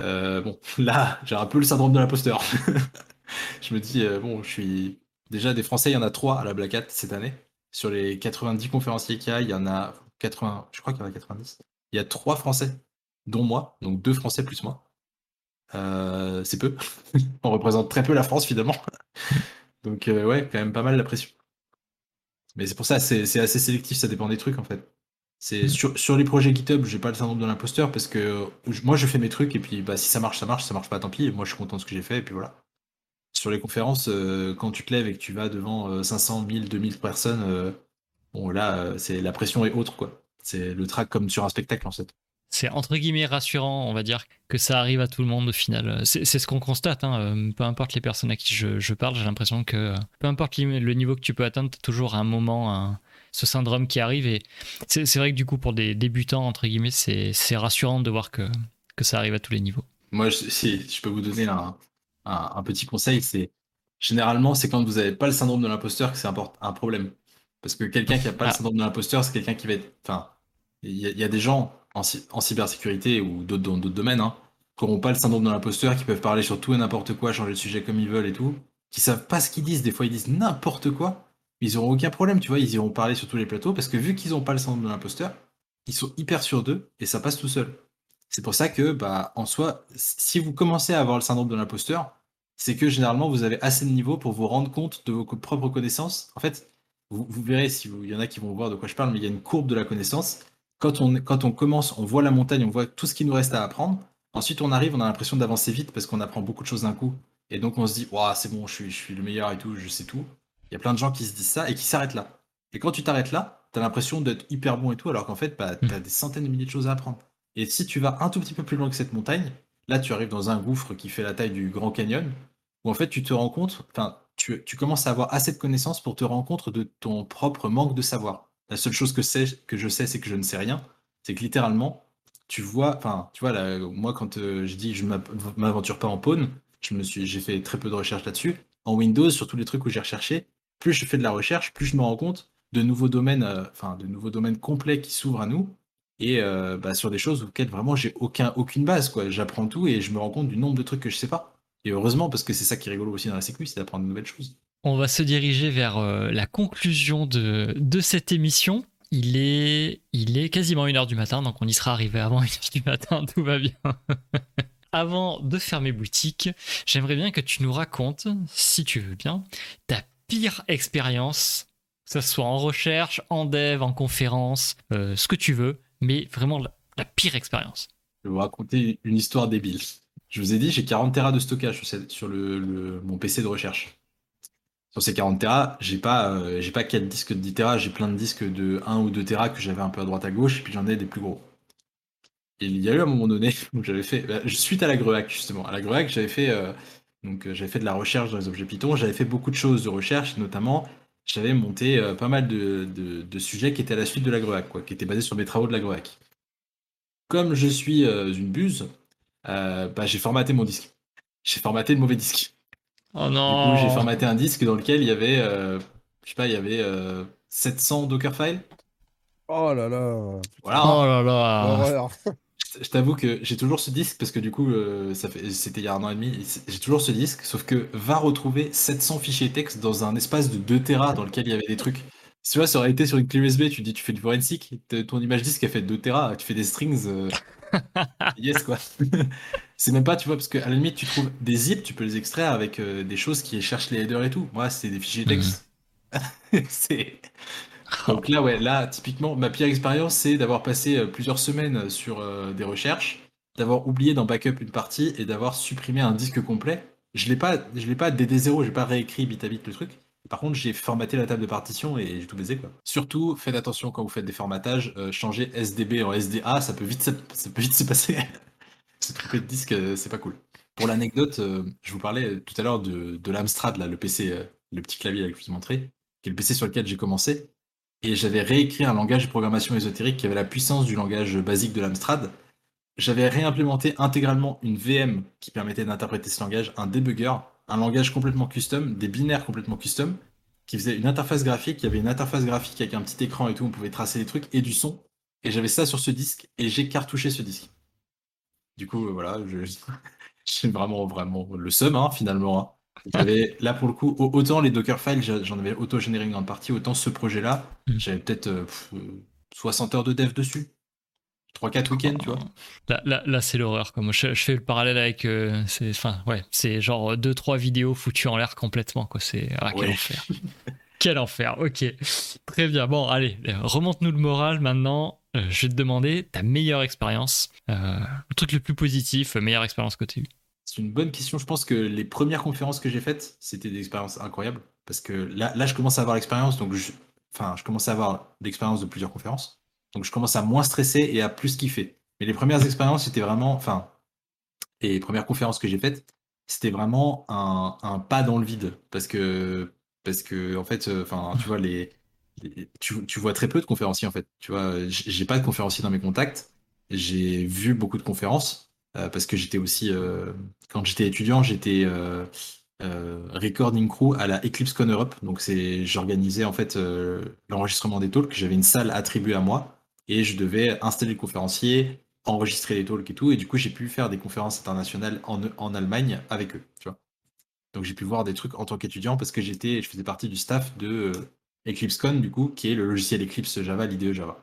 Euh, bon, là, j'ai un peu le syndrome de l'imposteur. je me dis bon, je suis déjà des Français, il y en a trois à la Black Hat cette année. Sur les 90 conférenciers qu'il y a, il y en a 80, je crois qu'il y en a 90. Il y a trois Français dont moi, donc deux Français plus moi. Euh, c'est peu. On représente très peu la France finalement. donc euh, ouais, quand même pas mal la pression. Mais c'est pour ça, c'est assez sélectif, ça dépend des trucs en fait. C'est sur, sur les projets GitHub, j'ai pas le syndrome de l'imposteur parce que moi je fais mes trucs et puis bah, si ça marche, ça marche, ça marche pas, tant pis. Et moi je suis content de ce que j'ai fait et puis voilà. Sur les conférences, euh, quand tu te lèves et que tu vas devant euh, 500, 1000, 2000 personnes, bon là, c'est la pression est autre quoi. C'est le track comme sur un spectacle en fait. C'est entre guillemets rassurant, on va dire, que ça arrive à tout le monde au final. C'est ce qu'on constate, hein, euh, peu importe les personnes à qui je, je parle, j'ai l'impression que euh, peu importe le niveau que tu peux atteindre, t'as toujours un moment, un- ce syndrome qui arrive. Et c'est vrai que du coup, pour des débutants, entre guillemets, c'est rassurant de voir que, que ça arrive à tous les niveaux. Moi, je, si je peux vous donner un, un- un petit conseil, c'est généralement, c'est quand vous n'avez pas le syndrome de l'imposteur que c'est un problème. Parce que quelqu'un qui n'a pas Ah. le syndrome de l'imposteur, c'est quelqu'un qui va être. Enfin, il y, a- il y a des gens en, cy- en cybersécurité ou d'autres dans d'autres domaines hein, qui n'auront pas le syndrome de l'imposteur, qui peuvent parler sur tout et n'importe quoi, changer de sujet comme ils veulent et tout, qui savent pas ce qu'ils disent. Des fois, ils disent n'importe quoi. Ils auront aucun problème, tu vois. Ils iront parler sur tous les plateaux parce que vu qu'ils n'ont pas le syndrome de l'imposteur, ils sont hyper sûrs d'eux et ça passe tout seul. C'est pour ça que, bah, en soi, si vous commencez à avoir le syndrome de l'imposteur, c'est que généralement vous avez assez de niveau pour vous rendre compte de vos propres connaissances. En fait, vous, verrez, si il y en a qui vont voir de quoi je parle, mais il y a une courbe de la connaissance. Quand on, quand on commence, on voit la montagne, on voit tout ce qui nous reste à apprendre. Ensuite, on arrive, on a l'impression d'avancer vite parce qu'on apprend beaucoup de choses d'un coup. Et donc, on se dit, c'est bon, je suis, je suis le meilleur et tout, je sais tout. Il y a plein de gens qui se disent ça et qui s'arrêtent là. Et quand tu t'arrêtes là, tu as l'impression d'être hyper bon et tout, alors qu'en fait, bah, tu as des centaines de milliers de choses à apprendre. Et si tu vas un tout petit peu plus loin que cette montagne, là, tu arrives dans un gouffre qui fait la taille du Grand Canyon, où en fait, tu te rends compte, enfin, tu, tu commences à avoir assez de connaissances pour te rendre compte de ton propre manque de savoir. La seule chose que, je sais, c'est que je ne sais rien. C'est que littéralement, tu vois, enfin, tu vois, moi, quand euh, je dis je m'av- m'aventure pas en pawn, je me j'ai fait très peu de recherches là-dessus. en Windows, sur tous les trucs où j'ai recherché, plus je fais de la recherche, plus je me rends compte de nouveaux domaines, euh, enfin de nouveaux domaines complets qui s'ouvrent à nous et euh, bah, sur des choses auxquelles vraiment j'ai aucun, aucune base. quoi. J'apprends tout et je me rends compte du nombre de trucs que je sais pas. Et heureusement, parce que c'est ça qui est rigolo aussi dans la sécu, c'est d'apprendre de nouvelles choses. On va se diriger vers euh, la conclusion de, de cette émission. Il est, il est quasiment 1h du matin, donc on y sera arrivé avant 1h du matin, tout va bien. avant de fermer boutique, j'aimerais bien que tu nous racontes, si tu veux bien, ta pire expérience, que ce soit en recherche, en dev, en conférence, euh, ce que tu veux, mais vraiment la, pire expérience. Je vais vous raconter une histoire débile. Je vous ai dit, j'ai 40 Tera de stockage sur, le- mon PC de recherche. Sur ces 40 Tera, j'ai pas, euh, pas 4 disques de 10 Tera, j'ai plein de disques de 1 ou 2 Tera que j'avais un peu à droite à gauche, et puis j'en ai des plus gros. Et il y a eu un moment donné où j'avais fait, bah, suite à la Greac justement, à la Greac, j'avais fait, euh, euh, fait de la recherche dans les objets Python, j'avais fait beaucoup de choses de recherche, notamment j'avais monté pas mal de, de- sujets qui étaient à la suite de la Greac, quoi, qui étaient basés sur mes travaux de la Greac. Comme je suis une buse, bah, j'ai formaté mon disque. J'ai formaté le mauvais disque. Oh Du non coup, j'ai formaté un disque dans lequel il y avait, euh, je sais pas, il y avait euh, 700 Dockerfiles. Oh là là. Voilà. Oh là là. Je t'avoue que j'ai toujours ce disque parce que du coup, euh, ça fait, c'était il y a un an et demi. J'ai toujours ce disque, sauf que va retrouver 700 fichiers texte dans un espace de 2 Tera dans lequel il y avait des trucs. Si tu vois, ça aurait été sur une clé USB, tu dis, tu fais du forensic, ton image disque elle fait 2 Tera, tu fais des strings. euh, yes quoi. c'est même pas, tu vois, parce qu'à la limite, tu trouves des zips, tu peux les extraire avec euh, des choses qui cherchent les headers et tout. Moi, c'est des fichiers texte. c'est. Donc là, ouais, là, typiquement, ma pire expérience, c'est d'avoir passé euh, plusieurs semaines sur euh, des recherches, d'avoir oublié d'en backup une partie et d'avoir supprimé un disque complet. Je l'ai pas, je l'ai pas DD0, j'ai pas réécrit bit à bit le truc. Par contre, j'ai formaté la table de partition et j'ai tout baisé quoi. Surtout, faites attention quand vous faites des formatages, euh, changer SDB en SDA, ça peut vite, ça peut vite se passer. se tromper de disque, euh, c'est pas cool. Pour l'anecdote, euh, je vous parlais tout à l'heure de, l'Amstrad, le PC, euh, le petit clavier là, que je vous ai montré, qui est le PC sur lequel j'ai commencé. Et j'avais réécrit un langage de programmation ésotérique qui avait la puissance du langage basique de l'Amstrad. J'avais réimplémenté intégralement une VM qui permettait d'interpréter ce langage, un debugger, un langage complètement custom, des binaires complètement custom, qui faisait une interface graphique. Il y avait une interface graphique avec un petit écran et tout, on pouvait tracer des trucs et du son. Et j'avais ça sur ce disque et j'ai cartouché ce disque. Du coup, euh, voilà, je- j'ai vraiment, vraiment le seum, hein, finalement. hein. J'avais, là, pour le coup, au- autant les Dockerfiles, j'en avais auto-généré une grande partie, autant ce projet-là, Mm. j'avais peut-être euh, pff, euh, 60 heures de dev dessus. 3-4 week-ends, tu vois. Là, là, là, c'est l'horreur. Comme je, je fais le parallèle avec, euh, c'est, enfin, ouais, c'est genre deux trois vidéos foutues en l'air complètement. Quoi. C'est ah, quel Ouais. enfer. quel enfer. Ok, très bien. Bon, allez, euh, remonte-nous le moral maintenant. Euh, je vais te demander ta meilleure expérience, euh, le truc le plus positif, meilleure expérience que tu as eue. C'est une bonne question. Je pense que les premières conférences que j'ai faites, c'était des expériences incroyables. Parce que là, là je commence à avoir l'expérience. Donc, enfin, je commence à avoir l'expérience de plusieurs conférences. Donc, je commence à moins stresser et à plus kiffer. Mais les premières expériences, c'était vraiment. Enfin, les premières conférences que j'ai faites, c'était vraiment un, un pas dans le vide. Parce que, parce que en fait, euh, enfin, tu vois, les- tu, tu vois très peu de conférenciers, en fait. Tu vois, j'ai pas de conférenciers dans mes contacts. J'ai vu beaucoup de conférences. euh, parce que j'étais aussi, euh, quand j'étais étudiant, j'étais euh, recording crew à la EclipseCon Europe. Donc c'est, j'organisais en fait l'enregistrement des talks. J'avais une salle attribuée à moi et je devais installer le conférencier, enregistrer les talks et tout. Et du coup, j'ai pu faire des conférences internationales en, en Allemagne avec eux. Tu vois. Donc j'ai pu voir des trucs en tant qu'étudiant parce que j'étais, je faisais partie du staff de EclipseCon du coup, qui est le logiciel Eclipse Java, l'IDE Java.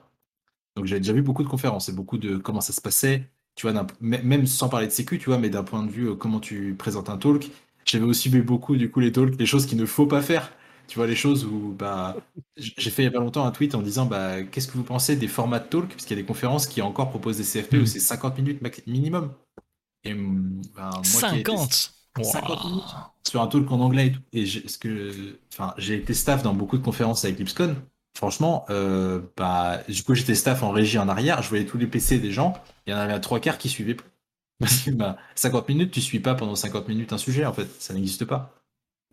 Donc j'avais déjà vu beaucoup de conférences et beaucoup de comment ça se passait, tu vois, même sans parler de sécu, tu vois, mais d'un point de vue euh, comment tu présentes un talk. J'avais aussi vu beaucoup du coup les talks, les choses qu'il ne faut pas faire. Tu vois, les choses où bah j'ai fait il y a pas longtemps un tweet en disant bah qu'est-ce que vous pensez des formats de talk? Parce qu'il y a des conférences qui encore proposent des CFP où c'est 50 minutes minimum. Et hum, ben, moi qui ai été- 50 50 Wow. minutes sur un talk en anglais et tout. Et j'ai, ce que, enfin, j'ai été staff dans beaucoup de conférences avec Lipscon. Franchement, euh, bah, du coup, j'étais staff en régie en arrière. Je voyais tous les PC des gens. Il y en avait à trois quarts qui suivaient pas. Parce que bah, 50 minutes, tu suis pas pendant 50 minutes un sujet, en fait. Ça n'existe pas.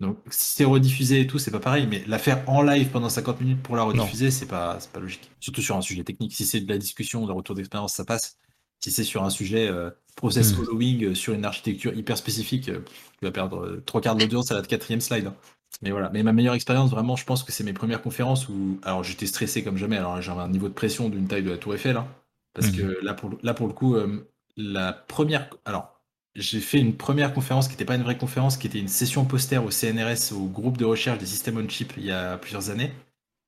Donc, si c'est rediffusé et tout, c'est pas pareil. Mais la faire en live pendant 50 minutes pour la rediffuser, c'est pas, c'est pas logique. Surtout sur un sujet technique. Si c'est de la discussion, de retour d'expérience, ça passe. Si c'est sur un sujet euh, process Hmm. following euh, sur une architecture hyper spécifique, euh, tu vas perdre trois quarts de l'audience à la quatrième slide. hein. Mais voilà. Mais ma meilleure expérience, vraiment, je pense que c'est mes premières conférences où, alors j'étais stressé comme jamais. Alors j'avais un niveau de pression d'une taille de la Tour Eiffel, hein. parce Mhm. que là pour, le- là pour le coup, euh, la première, alors j'ai fait une première conférence qui n'était pas une vraie conférence, qui était une session poster au CNRS, au groupe de recherche des systèmes on chip, il y a plusieurs années,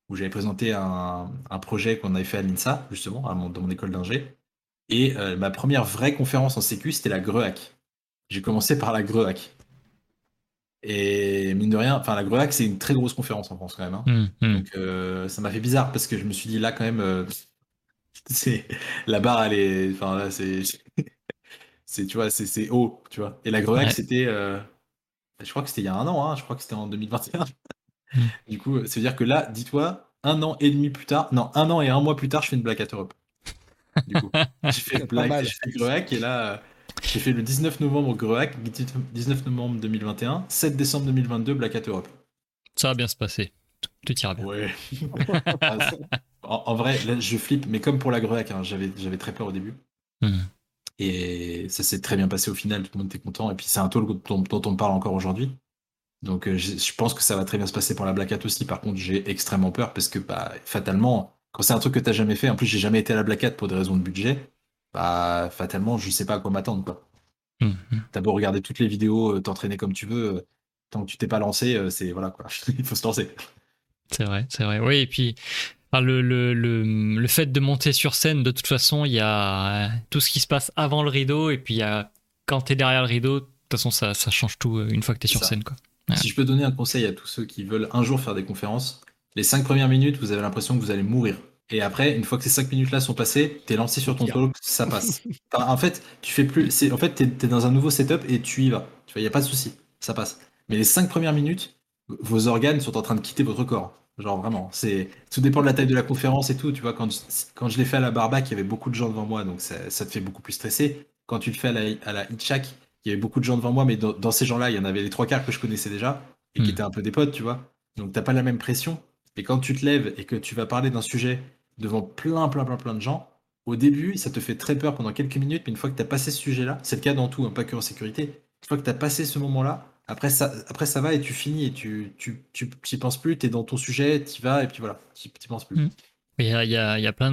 où j'avais présenté un, un projet qu'on avait fait à l'INSA, justement, à mon- dans mon école d'ingé. Et euh, ma première vraie conférence en sécu, c'était la GREAC. J'ai commencé par la GREAC. Et mine de rien, enfin la GREAC, c'est une très grosse conférence en France quand même. hein. Hum, hum. Donc euh, ça m'a fait bizarre parce que je me suis dit là quand même, euh, c'est la barre elle est, enfin là c'est, c'est tu vois c'est c'est haut, tu vois. Et la GREAC Ouais. c'était, je crois que c'était il y a un an, hein, je crois que c'était en 2021. Mm. Du coup, ça veut dire que là, dis-toi, un an et demi plus tard, non un an et un mois plus tard, je fais une Black Hat Europe. Du coup, j'ai fait mal. j'ai fait GREAC et là. J'ai fait le 19 novembre GREAC, 19 novembre 2021, 7 décembre 2022 Black Hat Europe. Ça va bien se passer. Tout, ira bien. Ouais. En, en vrai, là, je flippe, mais comme pour la GREAC, hein, j'avais, j'avais très peur au début. Hum. Et ça s'est très bien passé au final, tout le monde était content. Et puis c'est un talk dont, dont on parle encore aujourd'hui. Donc euh, je, je pense que ça va très bien se passer pour la Black Hat aussi. Par contre, j'ai extrêmement peur parce que bah, fatalement, quand c'est un truc que tu n'as jamais fait, en plus j'ai jamais été à la Black Hat pour des raisons de budget, bah fatalement, je sais pas à quoi m'attendre. quoi. Hum. T'as beau regarder toutes les vidéos, euh, t'entraîner comme tu veux, euh, tant que tu t'es pas lancé, euh, c'est voilà quoi. Il faut se lancer. C'est vrai, c'est vrai. Oui, et puis le, le, le, le fait de monter sur scène, de toute façon, il y a tout ce qui se passe avant le rideau, et puis il y a, quand t'es derrière le rideau, de toute façon, ça, ça change tout une fois que t'es C'est sur ça. scène. Quoi. Ouais. Si je peux donner un conseil à tous ceux qui veulent un jour faire des conférences, les cinq premières minutes, vous avez l'impression que vous allez mourir. Et après, une fois que ces cinq minutes-là sont passées, t'es lancé sur ton talk, ça passe. En fait, tu fais plus. C'est en fait, t'es es dans un nouveau setup et tu y vas. Tu vois, y a pas de souci, ça passe. Mais les cinq premières minutes, vos organes sont en train de quitter votre corps. Genre vraiment, c'est tout dépend de la taille de la conférence et tout. Tu vois, quand je, quand je l'ai fait à la Barbac, il y avait beaucoup de gens devant moi, donc ça, ça te fait beaucoup plus stresser. Quand tu le fais à la, à la Hitchhack, il y avait beaucoup de gens devant moi, mais dans, dans ces gens-là, il y en avait les trois quarts que je connaissais déjà et qui Hmm. étaient un peu des potes, tu vois. Donc t'as pas la même pression. Et quand tu te lèves et que tu vas parler d'un sujet devant plein, plein, plein, plein de gens, au début, ça te fait très peur pendant quelques minutes, mais une fois que tu as passé ce sujet-là, c'est le cas dans tout, hein, pas que en sécurité, une fois que tu as passé ce moment-là, après ça, après ça va et tu finis et tu t'y penses plus, tu es dans ton sujet, tu vas et puis voilà, tu t'y penses plus. Mm. Il y a, il y a- il y a plein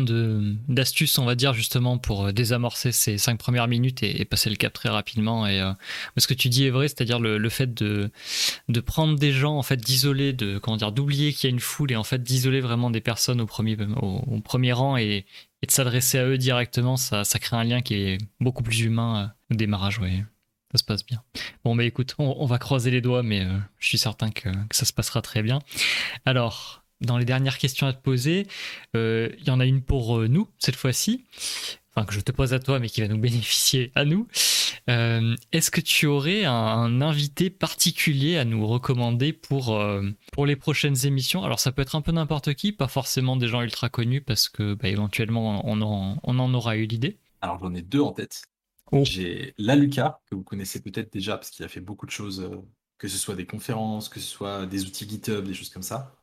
d'astuces, on va dire, justement, pour euh, désamorcer ces cinq premières minutes et, passer le cap très rapidement. Et euh, ce que tu dis est vrai, c'est-à-dire le, le fait de, de prendre des gens, en fait, d'isoler, de comment dire, d'oublier qu'il y a une foule et en fait d'isoler vraiment des personnes au premier, au, premier rang et, et de s'adresser à eux directement, ça, ça crée un lien qui est beaucoup plus humain euh, au démarrage. Ouais. Ça se passe bien. Bon, bah écoute, on, on va croiser les doigts, mais euh, je suis certain que, que ça se passera très bien. Alors, dans les dernières questions à te poser, euh, il y en a une pour euh, nous, cette fois-ci. Enfin, que je te pose à toi, mais qui va nous bénéficier à nous. Euh, Est-ce que tu aurais un, un invité particulier à nous recommander pour, euh, pour les prochaines émissions? Alors, ça peut être un peu n'importe qui, pas forcément des gens ultra connus, parce que bah, éventuellement, on en, on en aura eu l'idée. Alors j'en ai deux en tête. Oh. J'ai Laluca, que vous connaissez peut-être déjà parce qu'il a fait beaucoup de choses, que ce soit des conférences, que ce soit des outils GitHub, des choses comme ça.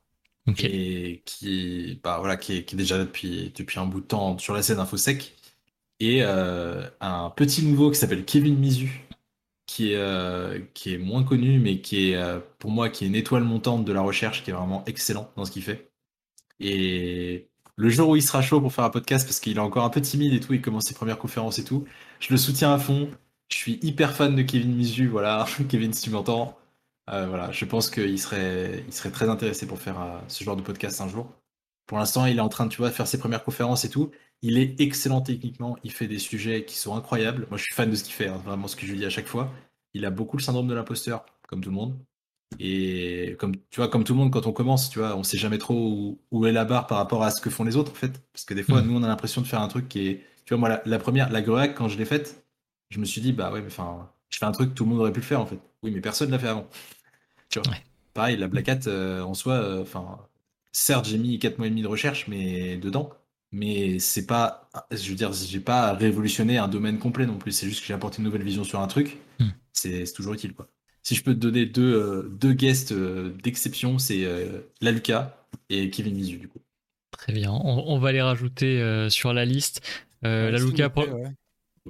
Et qui bah, voilà, qui est, qui est déjà là depuis, depuis un bout de temps sur la scène InfoSec. Et euh, un petit nouveau qui s'appelle Kevin Mizu, qui est, euh, qui est moins connu, mais qui est euh, pour moi qui est une étoile montante de la recherche, qui est vraiment excellent dans ce qu'il fait. Et le jour où il sera chaud pour faire un podcast, parce qu'il est encore un peu timide et tout, il commence ses premières conférences et tout, je le soutiens à fond. Je suis hyper fan de Kevin Mizu, voilà, Kevin si tu m'entends. Euh, voilà, je pense qu'il serait, il serait très intéressé pour faire euh, ce genre de podcast un jour. Pour l'instant, il est en train de, tu vois, faire ses premières conférences et tout. Il est excellent techniquement. Il fait des sujets qui sont incroyables. Moi, je suis fan de ce qu'il fait, hein, vraiment ce que je lui dis à chaque fois. Il a beaucoup le syndrome de l'imposteur, comme tout le monde. Et comme tu vois, comme tout le monde, quand on commence, tu vois, on sait jamais trop où, où est la barre par rapport à ce que font les autres, en fait. Parce que des fois, Mhm. nous, on a l'impression de faire un truc qui est, tu vois, moi, la, la première, la GREAC, quand je l'ai faite, je me suis dit, bah ouais, mais enfin, je fais un truc que tout le monde aurait pu le faire, en fait. Oui, mais personne l'a fait avant. Tu vois. Ouais. Pareil, la Black Hat, euh, en soi, euh, enfin, certes, j'ai mis 4 mois et demi de recherche, mais dedans. Mais c'est pas, je veux dire, j'ai pas révolutionné un domaine complet non plus. C'est juste que j'ai apporté une nouvelle vision sur un truc. Hmm. C'est toujours utile, quoi. Si je peux te donner deux, euh, deux guests euh, d'exception, c'est euh, Laluca et Kevin Mizu, du coup. Très bien. On, on va les rajouter euh, sur la liste. Euh, Ouais, la Luca, ouais.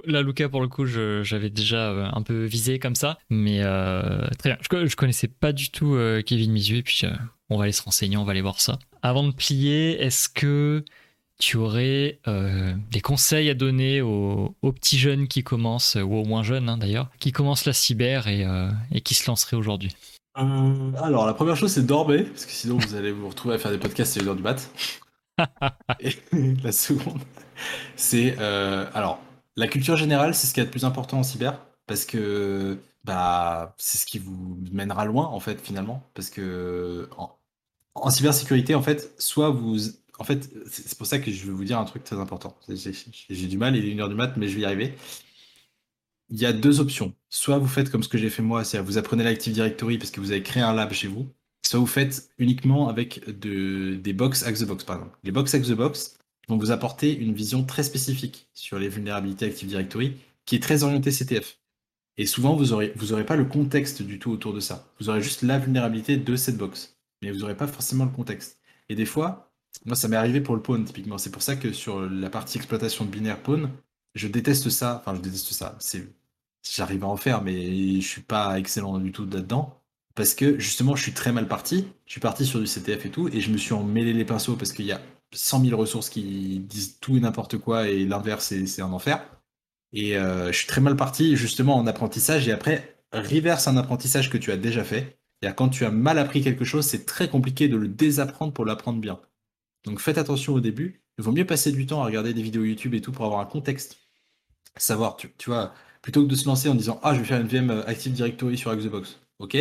Là, Luca, pour le coup, j'avais déjà euh, un peu visé comme ça. Mais euh, très bien. Je, je connaissais pas du tout euh, Kevin Mizu. Et puis, euh, on va aller se renseigner, on va aller voir ça. Avant de plier, est-ce que tu aurais des conseils à donner aux, aux petits jeunes qui commencent, ou aux moins jeunes hein, d'ailleurs, qui commencent la cyber et, et qui se lanceraient aujourd'hui? Alors, la première chose, c'est dormir, parce que sinon, vous allez vous retrouver à faire des podcasts à 1h du mat. Et la seconde, c'est. alors, la culture générale, c'est ce qu'il y a de plus important en cyber, parce que bah, c'est ce qui vous mènera loin, en fait, finalement. Parce que en, cybersécurité, en fait, soit vous. En fait, c'est pour ça que je vais vous dire un truc très important. J'ai du mal, il est 1h du mat, mais je vais y arriver. Il y a deux options. Soit vous faites comme ce que j'ai fait moi, c'est-à-dire vous apprenez l'Active Directory parce que vous avez créé un lab chez vous. Soit vous faites uniquement avec de, des box Hack the Box, par exemple. Les box Hack the Box vont vous apporter une vision très spécifique sur les vulnérabilités Active Directory qui est très orientée CTF. Et souvent, vous n'aurez vous aurez pas le contexte du tout autour de ça. Vous aurez juste la vulnérabilité de cette box. Mais vous n'aurez pas forcément le contexte. Et des fois, moi, ça m'est arrivé pour le pawn, typiquement. C'est pour ça que sur la partie exploitation de binaire pawn, je déteste ça. Enfin, je déteste ça. J'arrive à en faire, mais je suis pas excellent du tout là-dedans. Parce que justement, je suis très mal parti. Je suis parti sur du CTF et tout, et je me suis emmêlé les pinceaux parce qu'il y a 100 000 ressources qui disent tout et n'importe quoi, et l'inverse, c'est c'est un enfer. Et euh, je suis très mal parti justement en apprentissage, et après, reverse un apprentissage que tu as déjà fait. Et quand tu as mal appris quelque chose, c'est très compliqué de le désapprendre pour l'apprendre bien. Donc faites attention au début. Il vaut mieux passer du temps à regarder des vidéos YouTube et tout pour avoir un contexte. Savoir, tu, tu vois, plutôt que de se lancer en disant Ah, je vais faire une VM Active Directory sur Xbox. Ok,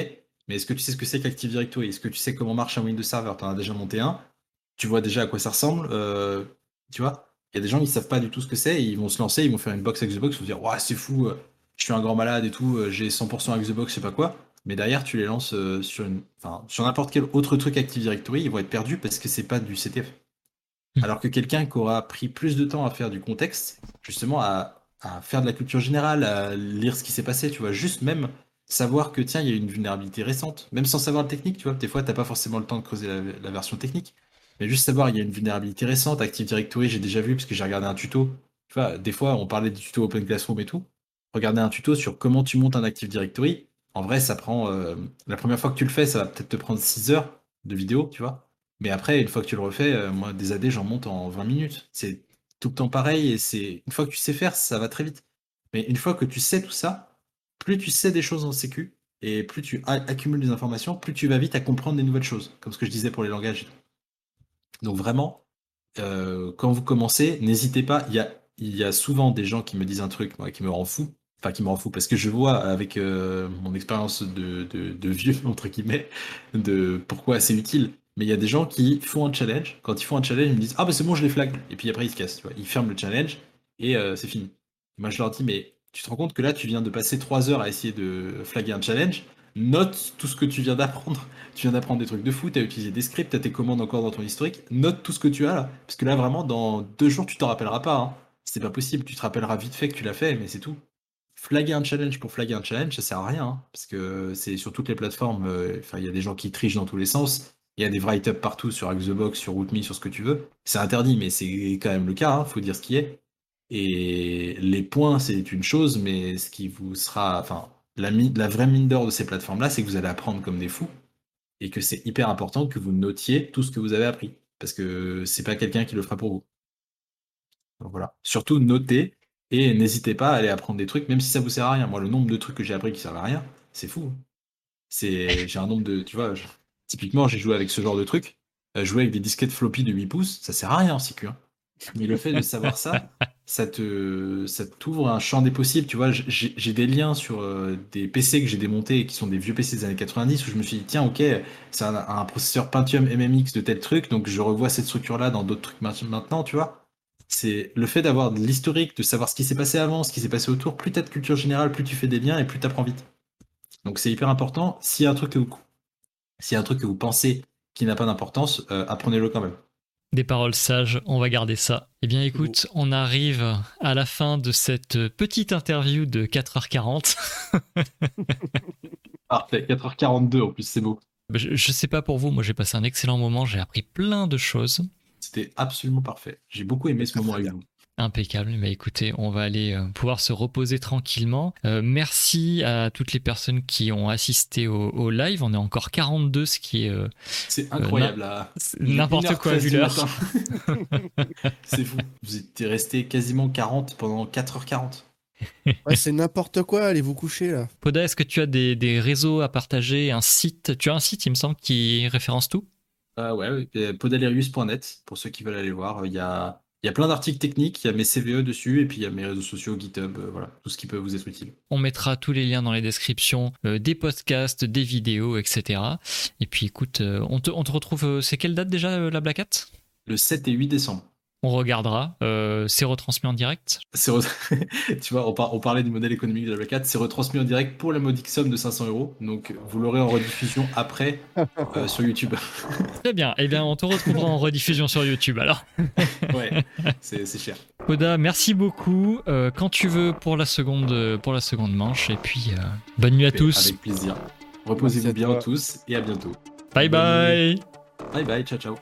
mais est-ce que tu sais ce que c'est qu'Active Directory? Est-ce que tu sais comment marche un Windows Server? Tu en as déjà monté un Tu vois déjà à quoi ça ressemble euh, Tu vois Il y a des gens qui savent pas du tout ce que c'est, ils vont se lancer, ils vont faire une box Xbox, ils vont dire Ouais, c'est fou, euh, je suis un grand malade et tout, euh, j'ai 100% Xbox, je sais pas quoi. Mais derrière, tu les lances sur, une, enfin, sur n'importe quel autre truc Active Directory, ils vont être perdus parce que c'est pas du CTF. Hmm. Alors que quelqu'un qui aura pris plus de temps à faire du contexte, justement à, à faire de la culture générale, à lire ce qui s'est passé, tu vois, juste même savoir que tiens, il y a une vulnérabilité récente, même sans savoir le technique, tu vois, des fois t'as pas forcément le temps de creuser la, la version technique, mais juste savoir il y a une vulnérabilité récente, Active Directory, j'ai déjà vu parce que j'ai regardé un tuto, tu vois, des fois on parlait du tuto Open Classroom et tout, regarder un tuto sur comment tu montes un Active Directory, en vrai ça prend, euh, la première fois que tu le fais, ça va peut-être te prendre 6 heures de vidéo, tu vois, mais après, une fois que tu le refais, euh, moi, des AD, j'en monte en 20 minutes. C'est tout le temps pareil et c'est une fois que tu sais faire, ça va très vite. Mais une fois que tu sais tout ça, plus tu sais des choses en sécu et plus tu accumules des informations, plus tu vas vite à comprendre des nouvelles choses, comme ce que je disais pour les langages. et tout. Donc vraiment, euh, quand vous commencez, n'hésitez pas. Il y a, souvent des gens qui me disent un truc, qui me rend fou. Enfin, qui me rend fou parce que je vois avec euh, mon expérience de, de, vieux, entre guillemets, de pourquoi c'est utile. Mais il y a des gens qui font un challenge. Quand ils font un challenge, ils me disent Ah, bah c'est bon, je les flag. Et puis après, ils se cassent. Tu vois. Ils ferment le challenge et euh, c'est fini. Moi, je leur dis Mais tu te rends compte que là, tu viens de passer 3 heures à essayer de flaguer un challenge. Note tout ce que tu viens d'apprendre. Tu viens d'apprendre des trucs de fou, tu as utilisé des scripts, tu as tes commandes encore dans ton historique. Note tout ce que tu as là. Parce que là, vraiment, dans deux jours, tu t'en rappelleras pas. Hein. C'est pas possible. Tu te rappelleras vite fait que tu l'as fait, mais c'est tout. Flaguer un challenge pour flaguer un challenge, ça sert à rien. hein, parce que c'est sur toutes les plateformes. euh, il y a des gens qui trichent dans tous les sens. Il y a des write-up partout sur Xbox, sur Rootme, sur ce que tu veux. C'est interdit, mais c'est quand même le cas. Hein, faut dire ce qui est. Et les points, c'est une chose, mais ce qui vous sera, enfin, la, vraie mine d'or de ces plateformes-là, c'est que vous allez apprendre comme des fous et que c'est hyper important que vous notiez tout ce que vous avez appris parce que c'est pas quelqu'un qui le fera pour vous. Donc voilà. Surtout notez et n'hésitez pas à aller apprendre des trucs, même si ça vous sert à rien. Moi, le nombre de trucs que j'ai appris qui servent à rien, c'est fou. C'est, j'ai un nombre de, tu vois, typiquement, j'ai joué avec ce genre de trucs. Euh, jouer avec des disquettes floppy de 8 pouces, ça sert à rien en hein. Mais le fait de savoir ça, ça te, ça t'ouvre un champ des possibles. Tu vois, j'ai des liens sur euh, des PC que j'ai démontés qui sont des vieux PC des années 90 où je me suis dit, tiens, ok, c'est un, processeur Pentium MMX de tel truc, donc je revois cette structure-là dans d'autres trucs ma- maintenant, tu vois. C'est le fait d'avoir de l'historique, de savoir ce qui s'est passé avant, ce qui s'est passé autour, plus t'as de culture générale, plus tu fais des liens et plus t'apprends vite. Donc c'est hyper important. S'il y a un truc que vous, a un truc que vous pensez qui n'a pas d'importance, euh, apprenez-le quand même. Des paroles sages, on va garder ça. Eh bien écoute, on arrive à la fin de cette petite interview de 4h40. Parfait, 4h42 en plus, c'est beau. Je, je sais pas pour vous, moi j'ai passé un excellent moment, j'ai appris plein de choses. C'était absolument parfait. J'ai beaucoup aimé ce moment avec vous. Impeccable. Bah écoutez, on va aller euh, pouvoir se reposer tranquillement. Euh, merci à toutes les personnes qui ont assisté au, au live. On est encore 42, ce qui est euh, C'est incroyable là. n'importe quoi vu l'heure. C'est fou. Vous étiez resté quasiment 40 pendant 4h40. Ouais, c'est n'importe quoi, allez vous coucher là. Poda, est-ce que tu as des, des réseaux à partager, un site? Tu as un site, il me semble, qui référence tout? Ouais, ouais, et podalerius.net pour ceux qui veulent aller voir. Il y a, il y a plein d'articles techniques, il y a mes CVE dessus et puis il y a mes réseaux sociaux, GitHub, euh, voilà, tout ce qui peut vous être utile. On mettra tous les liens dans les descriptions euh, des podcasts, des vidéos, etc. Et puis écoute, euh, on, te, on te retrouve. c'est quelle date déjà la Black Hat? Le 7 et 8 décembre. On regardera. Euh, c'est retransmis en direct. Re- tu vois, on, par- on parlait du modèle économique de la Black Hat, c'est retransmis en direct pour la modique somme de 500 euros. Donc vous l'aurez en rediffusion après euh, sur YouTube. Très bien. Eh bien, on te retrouvera en rediffusion sur YouTube alors. ouais, c'est cher. Poda, merci beaucoup. Euh, quand tu veux pour la seconde, pour la seconde manche. Et puis, euh, bonne nuit à tous. Avec plaisir. Reposez-vous à bien toi. tous et à bientôt. Bye bye. Bye bye, ciao ciao.